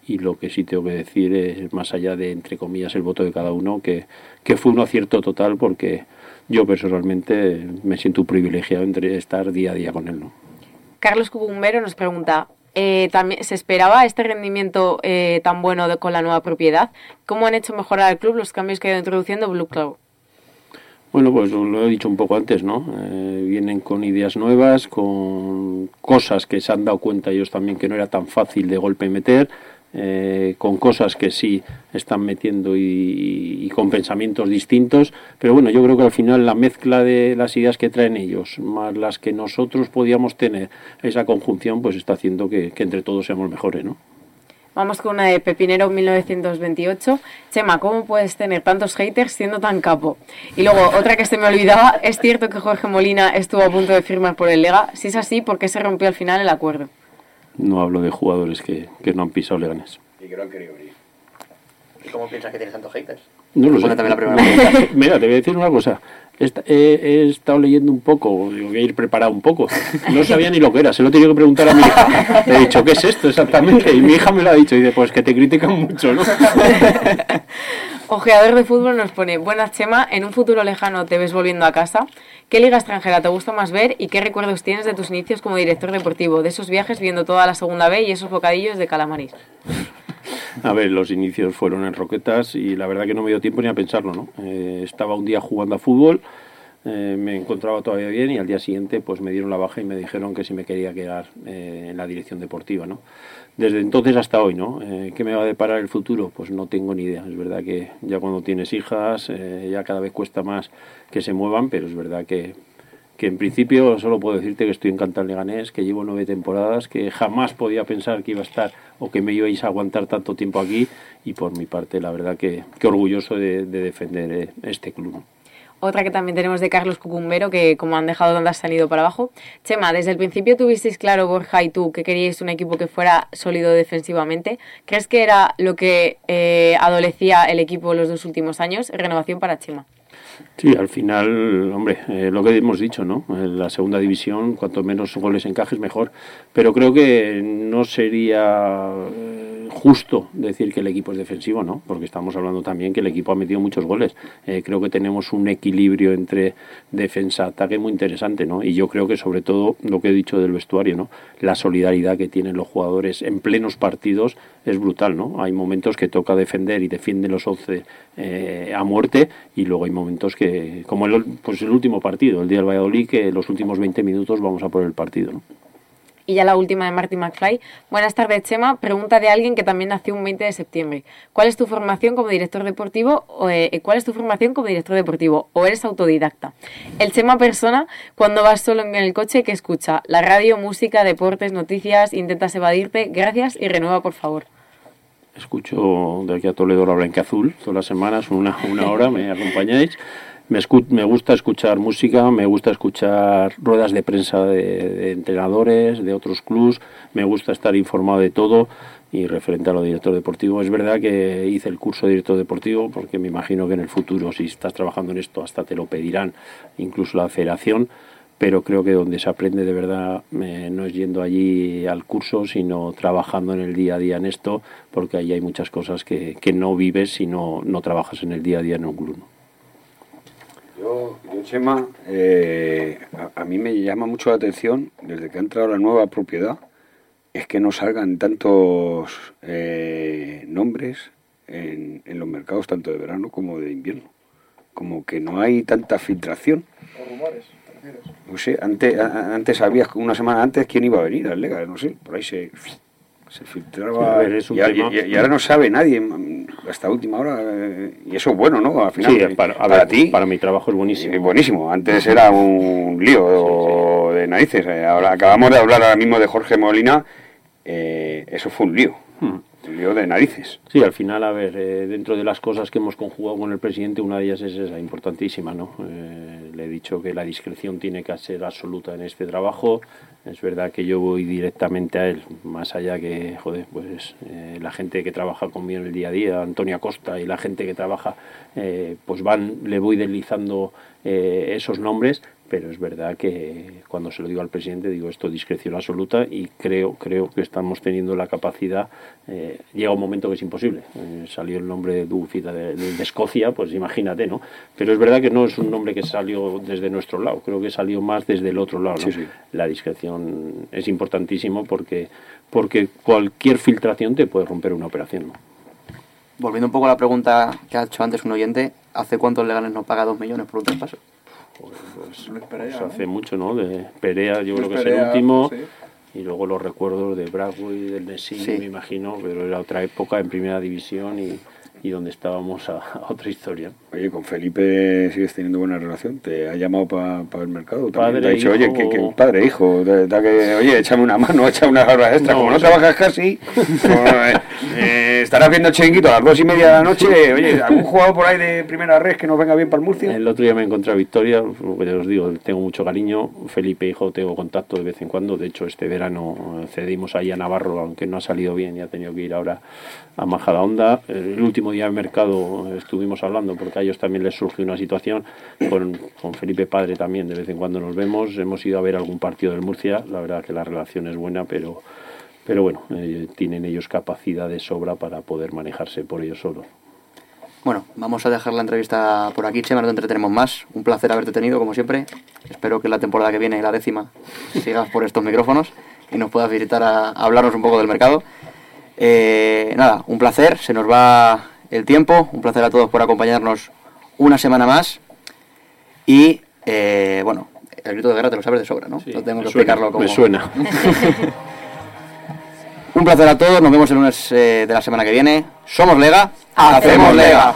[SPEAKER 6] Y lo que sí tengo que decir es, más allá de, entre comillas, el voto de cada uno, que, que fue un acierto total porque yo personalmente me siento privilegiado entre estar día a día con él. ¿no?
[SPEAKER 4] Carlos Cubumbero nos pregunta, eh, también, ¿se esperaba este rendimiento eh, tan bueno con la nueva propiedad? ¿Cómo han hecho mejorar al club los cambios que ha ido introduciendo Blue Cloud?
[SPEAKER 6] Bueno, pues lo he dicho un poco antes, ¿no? Eh, vienen con ideas nuevas, con cosas que se han dado cuenta ellos también que no era tan fácil de golpe meter, eh, con cosas que sí están metiendo y, con pensamientos distintos, pero bueno, yo creo que al final la mezcla de las ideas que traen ellos, más las que nosotros podíamos tener, esa conjunción, pues está haciendo que, que entre todos seamos mejores, ¿no?
[SPEAKER 4] Vamos con una de Pepinero 1928. Chema, ¿cómo puedes tener tantos haters siendo tan capo? Y luego, otra que se me olvidaba, ¿es cierto que Jorge Molina estuvo a punto de firmar por el Lega? Si es así, ¿por qué se rompió al final el acuerdo?
[SPEAKER 6] No hablo de jugadores que, que no han pisado Leganes.
[SPEAKER 2] Y que no han querido venir. ¿Y cómo piensas que tienes tantos haters?
[SPEAKER 6] No lo sé. Mira, te voy a decir una cosa he, estado leyendo un poco, voy a ir preparado un poco. No sabía ni lo que era, se lo he tenido que preguntar a mi hija. Le he dicho, ¿qué es esto exactamente? Y mi hija me lo ha dicho y dice, pues que te critican mucho, ¿no?
[SPEAKER 4] Ojeador de fútbol nos pone, buenas Chema, en un futuro lejano te ves volviendo a casa. ¿Qué liga extranjera te gusta más ver y qué recuerdos tienes de tus inicios como director deportivo, de esos viajes viendo toda la segunda B y esos bocadillos de calamaris?
[SPEAKER 6] A ver, los inicios fueron en Roquetas y la verdad que no me dio tiempo ni a pensarlo, ¿no? Eh, estaba un día jugando a fútbol, eh, me encontraba todavía bien y al día siguiente pues me dieron la baja y me dijeron que si me quería quedar eh, en la dirección deportiva, ¿no? Desde entonces hasta hoy, ¿no? Eh, ¿Qué me va a deparar el futuro? Pues no tengo ni idea. Es verdad que ya cuando tienes hijas ya cada vez cuesta más que se muevan, pero es verdad que, que en principio solo puedo decirte que estoy encantado en Leganés, que llevo nueve temporadas, que jamás podía pensar que iba a estar o que me ibais a aguantar tanto tiempo aquí y por mi parte la verdad que, orgulloso de, de defender eh, este club.
[SPEAKER 4] Otra que también tenemos de Carlos Cucumbero, que como han dejado donde has salido para abajo. Chema, desde el principio tuvisteis claro, Borja y tú, que queríais un equipo que fuera sólido defensivamente. ¿Crees que era lo que eh, adolecía el equipo los dos últimos años? Renovación para Chema.
[SPEAKER 6] Sí, al final, hombre, eh, lo que hemos dicho, ¿no? En la segunda división, cuanto menos goles encajes, mejor. Pero creo que no sería eh, justo decir que el equipo es defensivo, ¿no? Porque estamos hablando también que el equipo ha metido muchos goles. Eh, creo que tenemos un equilibrio entre defensa-ataque muy interesante, ¿no? Y yo creo que sobre todo lo que he dicho del vestuario, ¿no? La solidaridad que tienen los jugadores en plenos partidos es brutal, ¿no? Hay momentos que toca defender y defienden los 11 eh, a muerte y luego hay momentos que, como el, pues el último partido, el día del Valladolid, que los últimos 20 minutos vamos a por el partido.
[SPEAKER 4] Y ya la última de Marty McFly. Buenas tardes, Chema. Pregunta de alguien que también nació un 20 de septiembre. ¿Cuál es tu formación como director deportivo? O, eh, ¿Cuál es tu formación como director deportivo? ¿O eres autodidacta? El Chema persona, cuando vas solo en el coche, que escucha? La radio, música, deportes, noticias, intentas evadirte. Gracias y renueva, por favor.
[SPEAKER 6] Escucho de aquí a Toledo la Blanca Azul todas las semanas, una, una hora, me acompañáis. Me, escu- me gusta escuchar música, me gusta escuchar ruedas de prensa de, de entrenadores, de otros clubs, me gusta estar informado de todo y referente a lo de director deportivo. Es verdad que hice el curso de director deportivo porque me imagino que en el futuro, si estás trabajando en esto, hasta te lo pedirán, incluso la federación, pero creo que donde se aprende de verdad eh, no es yendo allí al curso, sino trabajando en el día a día en esto, porque ahí hay muchas cosas que, que no vives si no, no trabajas en el día a día en un club.
[SPEAKER 3] Yo, yo, Chema, eh, a, a mí me llama mucho la atención, desde que ha entrado la nueva propiedad, es que no salgan tantos eh, nombres en, en los mercados, tanto de verano como de invierno. Como que no hay tanta filtración.
[SPEAKER 5] ¿O rumores?
[SPEAKER 3] No sé, antes, antes sabías una semana antes quién iba a venir al Lega, no sé, por ahí se, se filtraba.
[SPEAKER 6] Ver, es
[SPEAKER 3] y, ahora no sabe nadie mm, hasta última hora, eh, y eso es bueno, ¿no? Al final,
[SPEAKER 6] Sí,
[SPEAKER 3] eh,
[SPEAKER 6] para, a
[SPEAKER 3] para
[SPEAKER 6] ver,
[SPEAKER 3] ti.
[SPEAKER 6] para mi trabajo es buenísimo.
[SPEAKER 3] Sí, buenísimo. Antes era un lío de narices. Eh, Ahora acabamos de hablar ahora mismo de Jorge Molina. eh, eso fue un lío.
[SPEAKER 6] Hmm.
[SPEAKER 3] Lío de narices.
[SPEAKER 6] Sí, al final, a ver, eh, dentro de las cosas que hemos conjugado con el presidente, una de ellas es esa importantísima, ¿no? Eh, le he dicho que la discreción tiene que ser absoluta en este trabajo. Es verdad que yo voy directamente a él, más allá que, joder, pues eh, la gente que trabaja conmigo en el día a día, Antonio Acosta, y la gente que trabaja, pues van, le voy deslizando esos nombres, pero es verdad que cuando se lo digo al presidente digo esto discreción absoluta y creo creo que estamos teniendo la capacidad eh, llega un momento que es imposible Eh, salió el nombre de Dufita de, de- de Escocia pues imagínate no pero es verdad que no es un nombre que salió desde nuestro lado creo que salió más desde el otro lado ¿no?
[SPEAKER 3] Sí, sí.
[SPEAKER 6] la discreción es importantísimo porque porque cualquier filtración te puede romper una operación ¿no?
[SPEAKER 2] Volviendo un poco a la pregunta que ha hecho antes un oyente, ¿hace cuántos legales no paga dos millones por un traspaso?
[SPEAKER 6] Pues,
[SPEAKER 5] Luis Perea,
[SPEAKER 6] pues
[SPEAKER 5] ¿no?
[SPEAKER 6] hace mucho no de Perea yo
[SPEAKER 5] Luis
[SPEAKER 6] creo que es el último
[SPEAKER 5] sí.
[SPEAKER 6] y luego los recuerdos de Bradway, del Nessin,
[SPEAKER 2] Sí.
[SPEAKER 6] me imagino, pero era otra época en primera división y, y donde estábamos a, a otra historia.
[SPEAKER 3] Oye, con Felipe sigues teniendo buena relación. ¿Te ha llamado para el mercado? También
[SPEAKER 6] Padre,
[SPEAKER 3] te ha dicho, oye,
[SPEAKER 6] hijo-
[SPEAKER 3] que, que padre, hijo, da- da que, oye, échame una mano, échame unas horas extra.
[SPEAKER 6] No,
[SPEAKER 3] Como no
[SPEAKER 6] o sea-
[SPEAKER 3] trabajas casi, eh, eh, estarás viendo chiringuito a las dos y media de la noche. Oye, ¿algún jugador por ahí de primera red que nos venga bien para el Murcia?
[SPEAKER 6] El otro día me encontré a Victoria, lo que os digo, tengo mucho cariño. Felipe, hijo, tengo contacto de vez en cuando. De hecho, este verano eh, cedimos ahí a Navarro, aunque no ha salido bien y ha tenido que ir ahora a Majadahonda. El último día mercado estuvimos hablando porque a ellos también les surgió una situación. Con, con Felipe Padre también de vez en cuando nos vemos. Hemos ido a ver algún partido del Murcia. La verdad que la relación es buena, pero, pero bueno, eh, tienen ellos capacidad de sobra para poder manejarse por ellos solos.
[SPEAKER 2] Bueno, vamos a dejar la entrevista por aquí, Chema, no te entretenemos más. Un placer haberte tenido, como siempre. Espero que la temporada que viene, la décima, sigas por estos micrófonos y nos puedas visitar a, a hablarnos un poco del mercado. Eh, nada, un placer, se nos va el tiempo, un placer a todos por acompañarnos una semana más. Y eh, bueno, el grito de guerra te lo sabes de sobra, ¿no?
[SPEAKER 6] Sí,
[SPEAKER 2] no tengo que
[SPEAKER 6] suena,
[SPEAKER 2] explicarlo como.
[SPEAKER 6] Me suena.
[SPEAKER 2] un placer a todos, nos vemos el lunes eh, de la semana que viene. Somos Lega,
[SPEAKER 5] Hacemos Lega.